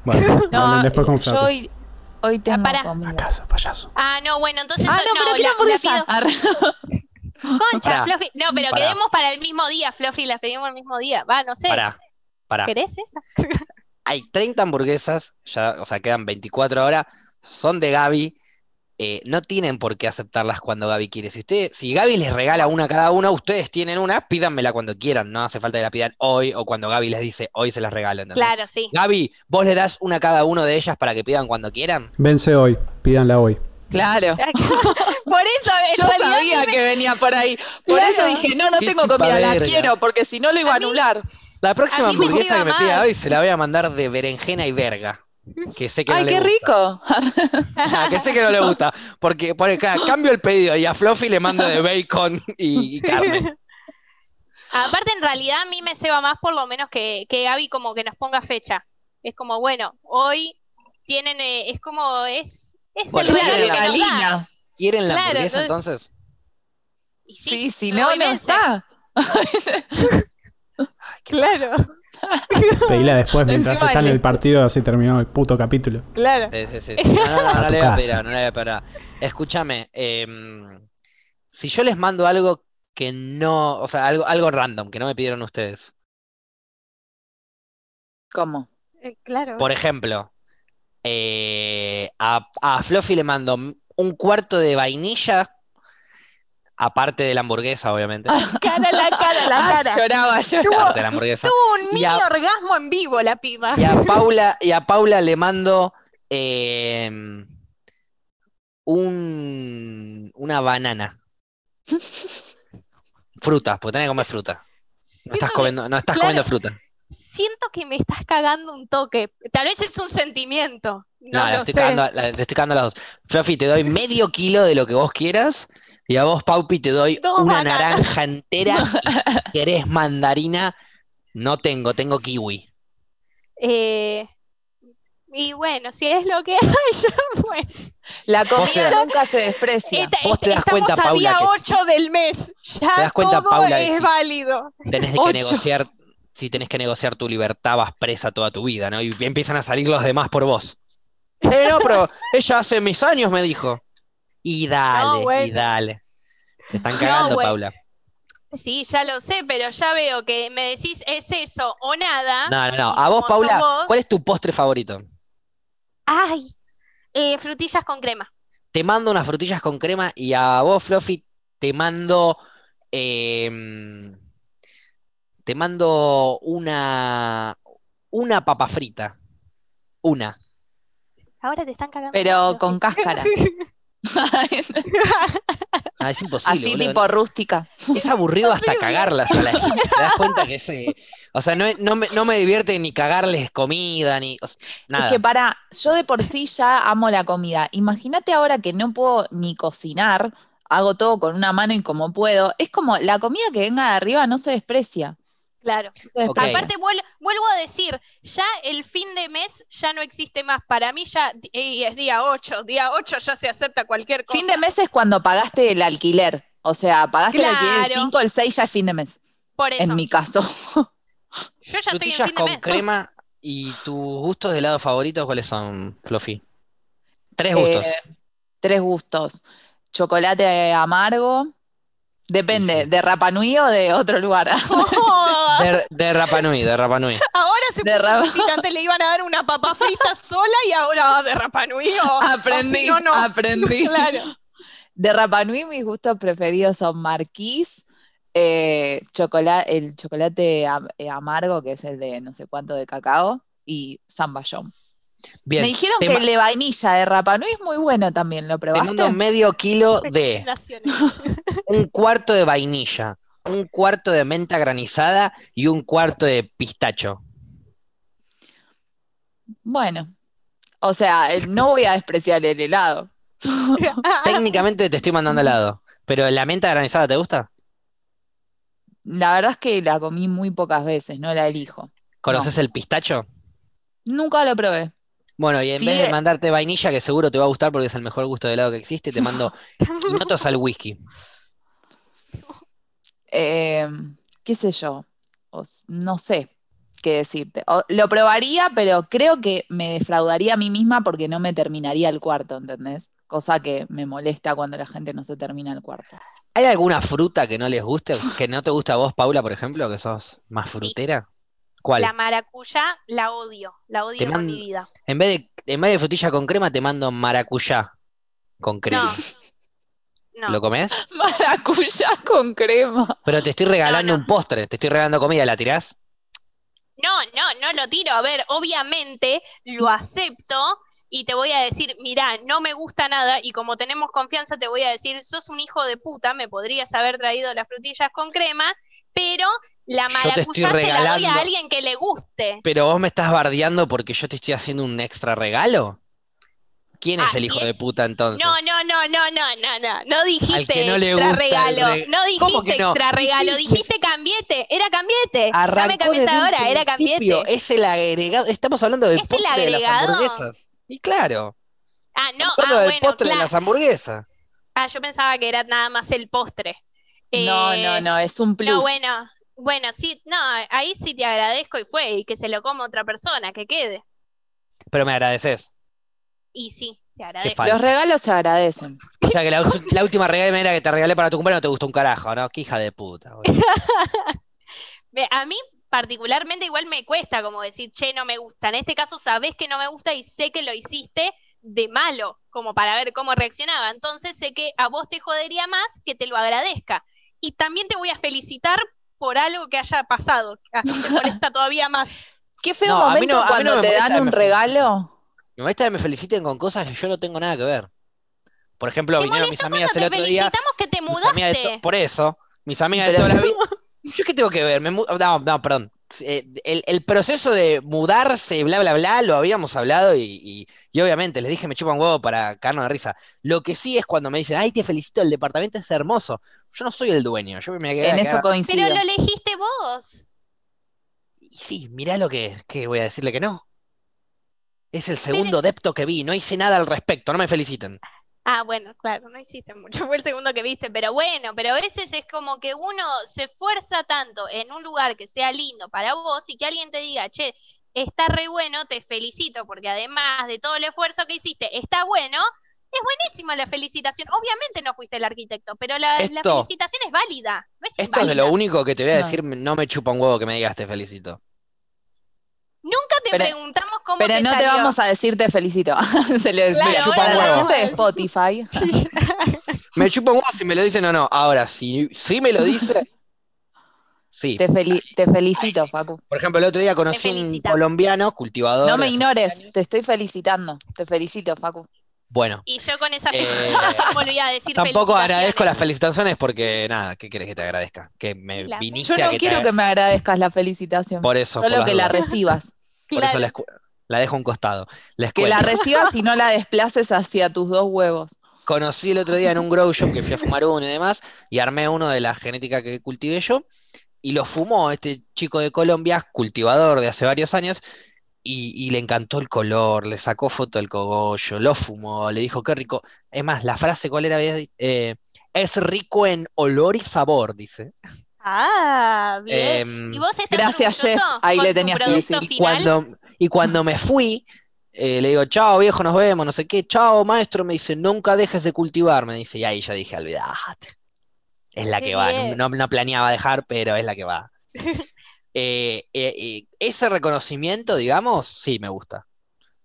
Bueno, (laughs) No, después con Flaco. Hoy tengo pará. A comida. casa, payaso. Ah, no, bueno, entonces Ah, no, pero quiero hamburguesa. Concha, Pará. Fluffy. No, pero Pará. quedemos para el mismo día, Fluffy, las pedimos el mismo día. Va, no sé. Pará, pará. ¿Querés esa? Hay 30 hamburguesas, ya, o sea, quedan 24 ahora, son de Gaby. Eh, no tienen por qué aceptarlas cuando Gaby quiere. Si usted, si Gaby les regala una a cada uno, ustedes tienen una, pídanmela cuando quieran. No hace falta que la pidan hoy o cuando Gaby les dice hoy se las regalo. ¿entendés? Claro, sí. Gaby, ¿vos le das una a cada uno de ellas para que pidan cuando quieran? Vence hoy, pídanla hoy. Claro. (laughs) Por eso, Yo sabía me- que venía por ahí. Por Claro. eso dije, no, no Qué tengo comida, la quiero, porque si no lo iba a A mí- anular. La próxima hamburguesa que me pida. Gaby se la voy a mandar de berenjena y verga. Que sé que no ¡Ay, le qué gusta. rico! (laughs) Ah, que sé que no le gusta. Porque pone acá, cambio el pedido y a Fluffy le mando de bacon y, y carne. Aparte, en realidad a mí me ceba más por lo menos que, que Gaby como que nos ponga fecha. Es como, bueno, hoy tienen, eh, es como, es, es Bueno, el regalo que nos da. Galina. ¿Quieren la Claro, hamburguesa entonces- entonces? Sí, si no, no está. (laughs) (laughs) Claro, (laughs) Pedila después mientras Encima está en el partido, así terminó el puto capítulo. claro. Sí, sí, sí, sí. (laughs) No, no, no, A no tu le voy a pedir, no le voy a pedir. ahora. Escúchame, em, si yo les mando algo que no, o sea, algo, algo random, que no me pidieron ustedes. ¿Cómo? Eh, Claro. Por ejemplo, eh, a, a Fluffy le mando un cuarto de vainilla, aparte de la hamburguesa, obviamente. Cara, la cara, la Ah, cara. lloraba, lloraba. Aparte de la hamburguesa. Tuvo un mini a- orgasmo en vivo la piba. Y a Paula, y a Paula le mando em, un, una banana. Fruta, porque tenés que comer fruta. No estás comiendo, no estás claro. comiendo fruta. siento que me estás cagando un toque. Tal vez es un sentimiento. No, No, la lo estoy cagando, a- la- le estoy cagando a las dos. Fluffy, te doy medio kilo de lo que vos quieras. Y a vos, Paupi, te doy Dos una bananas. naranja entera. Y querés mandarina. No tengo, tengo kiwi. Eh, y bueno, si es lo que hay, (laughs) ya fue. La comida das- nunca se desprecia. Esta- Vos te das cuenta, a Paula, día que sí. 8 del mes. Ya Te das cuenta, todo Paula, que es válido. Tenés de que Ocho. negociar, si tenés que negociar tu libertad, vas presa toda tu vida, ¿no? Y empiezan a salir los demás por vos. (laughs) Eh, no, pero ella hace mis años me dijo. Y dale, y bueno. dale. Te están No, cagando, bueno. Paula. Sí, ya lo sé, pero ya veo que me decís es eso o nada. No, no, no. A vos, Paula, vos- ¿cuál es tu postre favorito? Ay, eh, frutillas con crema. Te mando unas frutillas con crema y a vos, Fluffy, te mando. em, te mando una. Una papa frita. Una. Ahora te están cagando. Pero con cáscara. (laughs) (laughs) Ah, es imposible, Así boludo. tipo rústica. Es aburrido hasta cagarlas a la gente. Te das cuenta que ese. O sea, no, no me, no me divierte ni cagarles comida, ni. o sea, nada. Es que para, yo de por sí ya amo la comida. Imagínate ahora que no puedo ni cocinar, hago todo con una mano y como puedo. Es como la comida que venga de arriba no se desprecia. Claro. Aparte, vuel- vuelvo a decir, ya el fin de mes ya no existe más. Para mí ya es día 8. Día 8 ya se acepta cualquier cosa. Fin de mes es cuando pagaste el alquiler. O sea, pagaste el alquiler el Claro. 5, el 6 ya es fin de mes. Por eso. En mi caso. (laughs) Yo ya estoy en fin de con mes. crema y tus gustos de helado favoritos, ¿cuáles son, Fluffy? Tres gustos. Eh, tres gustos. Chocolate amargo. Depende, Sí, sí. ¿de Rapa Nui o de otro lugar? Oh, (laughs) (laughs) De, de Rapa Nui, de Rapa Nui. ahora se De Rapa- antes le iban a dar una papa frita (laughs) sola y ahora va de Rapa Nui o- o aprendí, si no, no. aprendí. Claro. De Rapa Nui mis gustos preferidos son marquís, eh, chocolate, el chocolate eh, amargo, que es el de no sé cuánto de cacao, y zamballón. Bien. Me dijeron te, que el de vainilla de Rapa Nui es muy bueno también, ¿lo te mando probaste? medio kilo de (laughs) un cuarto de vainilla, un cuarto de menta granizada y un cuarto de pistacho. Bueno, o sea, eh, no voy a despreciar el helado. (laughs) Técnicamente te estoy mandando helado, pero la menta granizada, ¿te gusta? La verdad es que la comí muy pocas veces, no la elijo. ¿Conoces el pistacho? Nunca lo probé. Bueno, y en Sí, vez de eh. mandarte vainilla, que seguro te va a gustar porque es el mejor gusto de helado que existe, te mando (laughs) quinotos al whisky. Eh, qué sé yo, no sé qué decirte. O- lo probaría, pero creo que me defraudaría a mí misma porque no me terminaría el cuarto, ¿entendés? Cosa que me molesta cuando la gente no se termina el cuarto. ¿Hay alguna fruta que no les guste? (laughs) ¿Que no te gusta a vos, Paula, por ejemplo, que sos más frutera? ¿Cuál? La maracuyá la odio, la odio con mi vida. En vez de, en vez de frutilla con crema, te mando maracuyá con crema. No, (laughs) ¿Lo no. comés? (laughs) Maracuyá con crema. Pero te estoy regalando No, no. un postre, te estoy regalando comida, ¿la tirás? No, no, no lo tiro. A ver, obviamente lo acepto y te voy a decir, mirá, no me gusta nada y como tenemos confianza te voy a decir, sos un hijo de puta, me podrías haber traído las frutillas con crema, pero la maracuyá se la doy a alguien que le guste. Pero vos me estás bardeando porque yo te estoy haciendo un extra regalo. ¿Quién es Ah, el hijo de puta entonces? No, no, no, no, no, no, no, no dijiste que no le extra regalo, re- no ¿Cómo dijiste no? extra regalo, Dijiste. dijiste cambiete, era cambiete, Arrancó desde un ahora, era cambiete. Es el agregado. Estamos hablando del ¿Es el postre de las hamburguesas. Y claro, Ah, no, ah, del bueno, postre de las hamburguesas. Ah, yo pensaba que era nada más el postre. No, Eh, no, no, es un plus. No, bueno, bueno, sí, no, ahí sí te agradezco y fue, y que se lo coma otra persona, que quede. Pero me agradeces. Y sí, te agradezco. Los regalos se agradecen. O sea que la, la última regala que te regalé para tu cumpleaños no te gustó un carajo, ¿no? Qué hija de puta. (laughs) A mí particularmente igual me cuesta como decir, che, no me gusta. En este caso sabés que no me gusta y sé que lo hiciste de malo, como para ver cómo reaccionaba. Entonces sé que a vos te jodería más que te lo agradezca. Y también te voy a felicitar por algo que haya pasado, así te (laughs) molesta todavía más. Qué feo No, a mí momento no- cuando no te dan un regalo. Me molesta que me feliciten con cosas que yo no tengo nada que ver. Por ejemplo, ¿Te vinieron mis amigas el otro día. que te mudaste? por eso, mis amigas de toda la vida. ¿Yo qué tengo que ver? Me no, no, perdón. Eh, el, el proceso de mudarse, bla, bla, bla, lo habíamos hablado y, y- y obviamente les dije me chupan huevo para caernos de risa. Lo que sí es cuando me dicen, ay, te felicito, el departamento es hermoso. Yo no soy el dueño, yo me En eso Pero coincido. lo elegiste vos. Y sí, mirá lo que que voy a decirle que no. Es el segundo depto que vi, no hice nada al respecto, no me feliciten. Ah, bueno, claro, no hiciste mucho, (laughs) fue el segundo que viste, pero bueno, pero a veces es como que uno se esfuerza tanto en un lugar que sea lindo para vos y que alguien te diga, che, está re bueno, te felicito, porque además de todo el esfuerzo que hiciste, está bueno, es buenísima la felicitación. Obviamente no fuiste el arquitecto, pero la, la felicitación es válida, no es Esto es de lo único que te voy a decir, no me chupa un huevo que me digas te felicito. Nunca te Pero- preguntamos cómo Pero te no te vamos a decir te felicito. (laughs) Se le Claro, decía. chupa un la huevo. gente de Spotify. (laughs) Me chupa un huevo si me lo dicen o no. Ahora, si, si me lo dice, (laughs) sí. Te, feli- te felicito, Facu. Por ejemplo, el otro día conocí un colombiano cultivador. No me ignores, te estoy felicitando. Te felicito, Facu. Bueno, Y yo con esa Eh, felicitación (laughs) volví a decir tampoco agradezco las felicitaciones. porque, nada, ¿qué querés que te agradezca? Que me La- viniste Yo a no que quiero te... que me agradezcas la felicitación. Por eso, Solo por que la recibas. (laughs) Por eso Claro. la, escu- la dejo a un costado. La Que la recibas y no la (laughs) desplaces hacia tus dos huevos. Conocí el otro día en un grow shop que fui a fumar uno y demás, y armé uno de la genética que cultivé yo, y lo fumó este chico de Colombia, cultivador de hace varios años, y, y le encantó el color, le sacó foto del cogollo, lo fumó, le dijo qué rico. Es más, la frase, ¿cuál era? Eh, es rico en olor y sabor, dice. Ah, bien. Em, ¿Y vos estás Gracias, Jess. Ahí le tenías que decir. y cuando, y cuando me fui, eh, le digo, chao viejo, nos vemos, no sé qué, chao maestro, me dice, nunca dejes de cultivar, me dice, y ahí yo dije, olvidate, es la Qué que va, no- no planeaba dejar, pero es la que va. (laughs) Eh, eh, eh, ese reconocimiento, digamos, sí me gusta.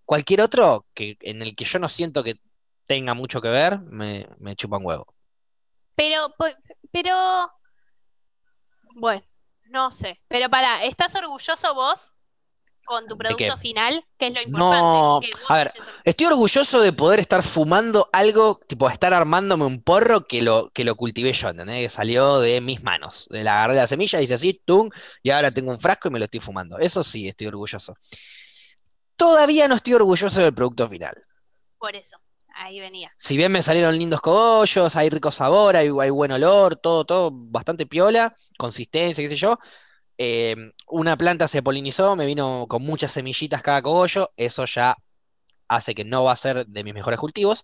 Cualquier otro que, en el que yo no siento que tenga mucho que ver, me, me chupa un huevo. Pero, pero, bueno, no sé. Pero pará, ¿estás orgulloso vos con tu producto final? Que es lo importante. No, a ver. Estoy orgulloso de poder estar fumando algo, tipo estar armándome un porro que lo, que lo cultivé yo, ¿entendés? Que salió de mis manos. La agarré la semilla, hice así, tum, y ahora tengo un frasco y me lo estoy fumando. Eso sí, estoy orgulloso. Todavía no estoy orgulloso del producto final. Por eso, ahí venía. Si bien me salieron lindos cogollos, hay rico sabor, hay, hay buen olor, todo, todo bastante piola, consistencia, qué sé yo. Eh, una planta se polinizó, me vino con muchas semillitas cada cogollo, eso ya hace que no va a ser de mis mejores cultivos.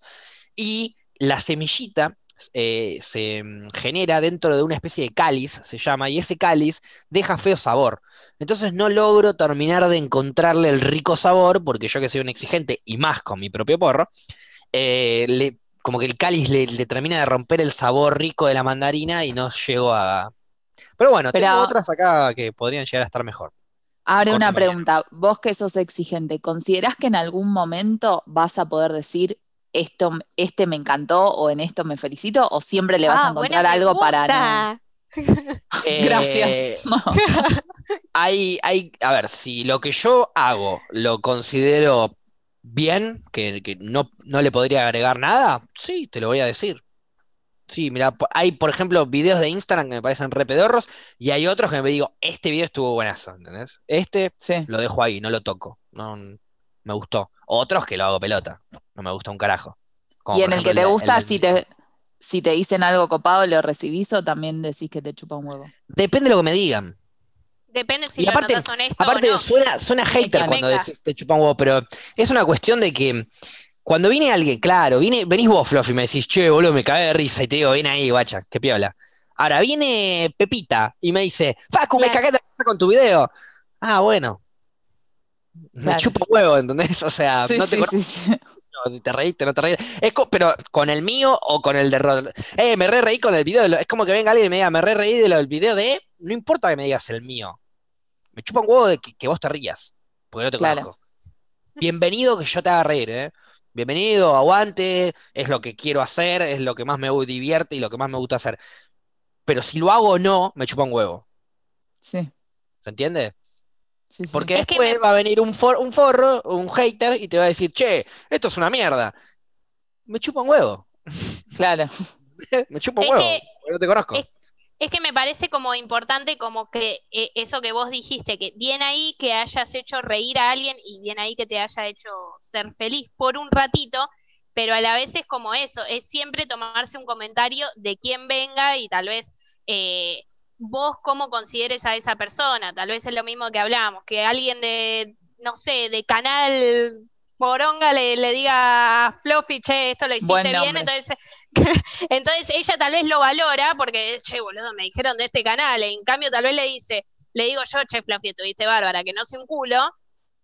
Y la semillita eh, se mm, genera dentro de una especie de cáliz, se llama, y ese cáliz deja feo sabor. Entonces no logro terminar de encontrarle el rico sabor, porque yo que soy un exigente y más con mi propio porro, eh, como que el cáliz le, le termina de romper el sabor rico de la mandarina y no llego a... Pero bueno, Pero- tengo otras acá que podrían llegar a estar mejor. Ahora una pregunta. Vos que sos exigente, ¿considerás que en algún momento vas a poder decir esto, este me encantó o en esto me felicito? ¿O siempre le vas a Ah, encontrar algo para no? (laughs) Eh, Gracias. (laughs) No. Hay, hay, a ver, si lo que yo hago lo considero bien, que, que no, no le podría agregar nada, sí, te lo voy a decir. Sí, mira, hay, por ejemplo, videos de Instagram que me parecen re pedorros y hay otros que me digo, este video estuvo buenazo, ¿entendés? Este Sí. lo dejo ahí, no lo toco. No, me gustó. Otros que lo hago pelota. No me gusta un carajo. Como Y en el que te el- gusta, el- si te, si te dicen algo copado, ¿lo recibís o también decís que te chupa un huevo? Depende de lo que me digan. Depende si Y lo aparte- notas honesto Aparte, o no. suena, suena hater cuando venga. decís te chupa un huevo, pero es una cuestión de que cuando viene alguien, claro, viene, venís vos, Fluffy, y me decís, che, boludo, me cae de risa, y te digo, ven ahí, guacha, qué piola. Ahora viene Pepita y me dice, Facu, me Claro. de risa con tu video. Ah, bueno. Me Claro. chupa un huevo, ¿entendés? O sea, Sí, no te sí, sí, si te reíste, no te reíste. Es pero con el mío o con el de Rod. Eh, me re reí con el video. de lo- Es como que venga alguien y me diga, me re reí del video de. No importa que me digas el mío. Me chupa un huevo de que, que vos te rías. Porque no te Claro. conozco. Bienvenido que yo te haga reír, ¿eh? Bienvenido, aguante. Es lo que quiero hacer, es lo que más me divierte y lo que más me gusta hacer. Pero si lo hago o no, me chupa un huevo. Sí, ¿Se entiende? sí, sí. Porque Es que después me- va a venir un, for- un forro, un hater, y te va a decir, che, esto es una mierda. Me chupa un huevo. Claro. (laughs) Me chupa un Es huevo. que- porque no te conozco. es- Es que me parece como importante como que eh, eso que vos dijiste, que bien ahí que hayas hecho reír a alguien y bien ahí que te haya hecho ser feliz por un ratito, pero a la vez es como eso, es siempre tomarse un comentario de quién venga y tal vez eh, vos cómo consideres a esa persona, tal vez es lo mismo que hablábamos, que alguien de, no sé, de canal Poronga le, le diga a Fluffy, che, esto lo hiciste bien, entonces (laughs) entonces ella tal vez lo valora porque, che, boludo, me dijeron de este canal. En cambio, tal vez le dice, le digo yo, che, Fluffy, estuviste bárbara, que no sé un culo.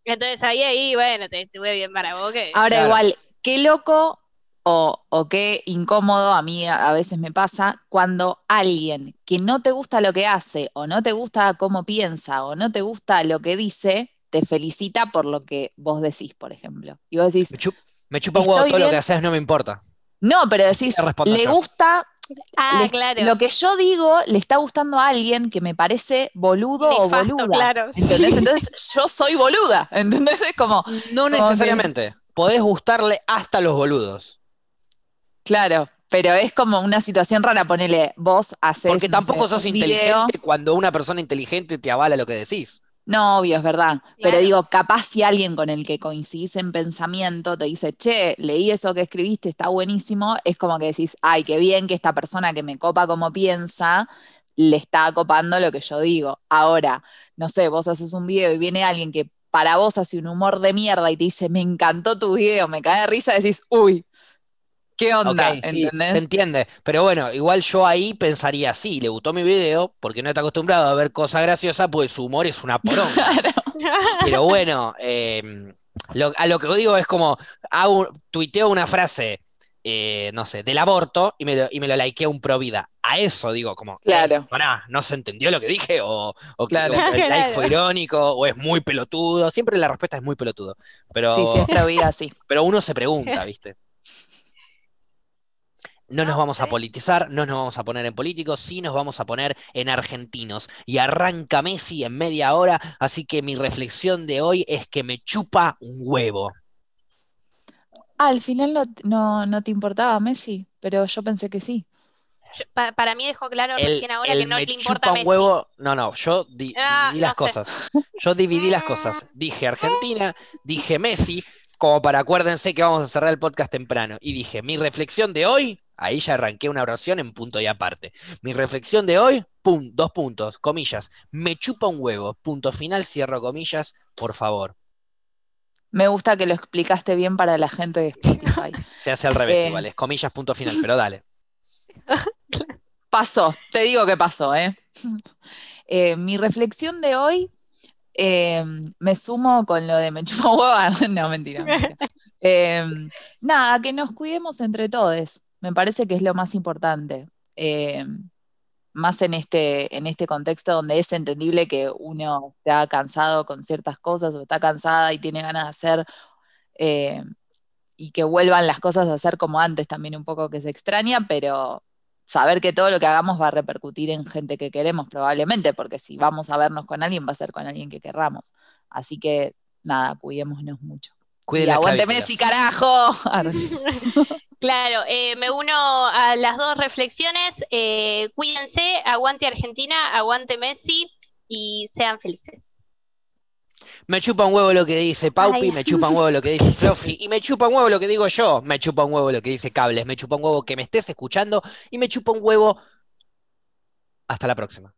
Entonces ahí, ahí, bueno, te estuve bien para vos. Que... Ahora Claro. igual, qué loco o, o qué incómodo a mí a, a veces me pasa cuando alguien que no te gusta lo que hace o no te gusta cómo piensa o no te gusta lo que dice, te felicita por lo que vos decís, por ejemplo. Y vos decís, Me, chup- me chupa un huevo todo lo que haces, no me importa. no, pero decís, le yo. gusta, ah, le- claro. lo que yo digo le está gustando a alguien que me parece boludo o Nefasto, boluda. claro. ¿Entendés? (laughs) Entonces yo soy boluda, (laughs) ¿entendés? Es como, No que- necesariamente. Podés gustarle hasta los boludos. Claro, pero es como una situación rara, ponele, vos haces, Porque no tampoco sé, sos video. inteligente cuando una persona inteligente te avala lo que decís. No, obvio, es verdad. Pero digo, capaz si alguien con el que coincidís en pensamiento te dice, che, leí eso que escribiste, está buenísimo, es como que decís, ay, qué bien que esta persona que me copa como piensa, le está copando lo que yo digo. Ahora, no sé, vos haces un video y viene alguien que para vos hace un humor de mierda y te dice, me encantó tu video, me cae de risa, decís, uy, ¿qué onda? Ok, sí, se ¿Entendés? entiende. Pero bueno, igual yo ahí pensaría, sí, le gustó mi video, porque no está acostumbrado a ver cosas graciosas, pues su humor es una poronga. (laughs) Pero bueno, eh, lo- a lo que digo es como, hago, tuiteo una frase, eh, no sé, del aborto y me lo, y me lo likea un pro vida. A eso digo, como, Claro. eh, pará, ¿no se entendió lo que dije? O, o que- Claro. o el (laughs) like fue Claro. irónico, o es muy pelotudo. Siempre la respuesta es muy pelotudo. Pero, Sí, sí, es pro vida, sí. pero uno se pregunta, (laughs) ¿viste? No nos No, vamos a politizar, no nos vamos a poner en políticos, sí nos vamos a poner en argentinos. Y arranca Messi en media hora, así que mi reflexión de hoy es que me chupa un huevo. Ah, al final no, no, no te importaba Messi, pero yo pensé que sí. Yo- pa- para mí dejó claro El, recién ahora el que no me le importa chupa un Messi. huevo, no, no, yo di- Ah, dividí no las sé. cosas. Yo dividí las cosas. (laughs) Dije Argentina, dije Messi, como para acuérdense que vamos a cerrar el podcast temprano. Y dije, mi reflexión de hoy, ahí ya arranqué una oración en punto y aparte. Mi reflexión de hoy, pum, dos puntos, comillas, me chupa un huevo, punto final, cierro comillas, por favor. Me gusta que lo explicaste bien para la gente de Spotify. (laughs) Se hace al revés Eh. igual, es comillas, punto final, pero dale. (laughs) Pasó, te digo que pasó, ¿eh? Eh, mi reflexión de hoy, eh, me sumo con lo de me chupa un huevo. (laughs) No, mentira. mentira. Eh, nada, que nos cuidemos entre todos. Me parece que es lo más importante. Eh, más en este, en este contexto donde es entendible que uno está cansado con ciertas cosas o está cansada y tiene ganas de hacer eh, y que vuelvan las cosas a ser como antes también un poco que se extraña, pero saber que todo lo que hagamos va a repercutir en gente que queremos probablemente, porque si vamos a vernos con alguien va a ser con alguien que querramos. Así que nada, cuidémonos mucho. Cuide y clavículas. Messi, carajo. (laughs) (laughs) Claro, eh, me uno a las dos reflexiones. Eh, cuídense, aguante Argentina, aguante Messi y sean felices. Me chupa un huevo lo que dice Paupi, Ay. me chupa un huevo lo que dice Fluffy, y me chupa un huevo lo que digo yo, me chupa un huevo lo que dice Cables, me chupa un huevo que me estés escuchando, y me chupa un huevo. Hasta la próxima.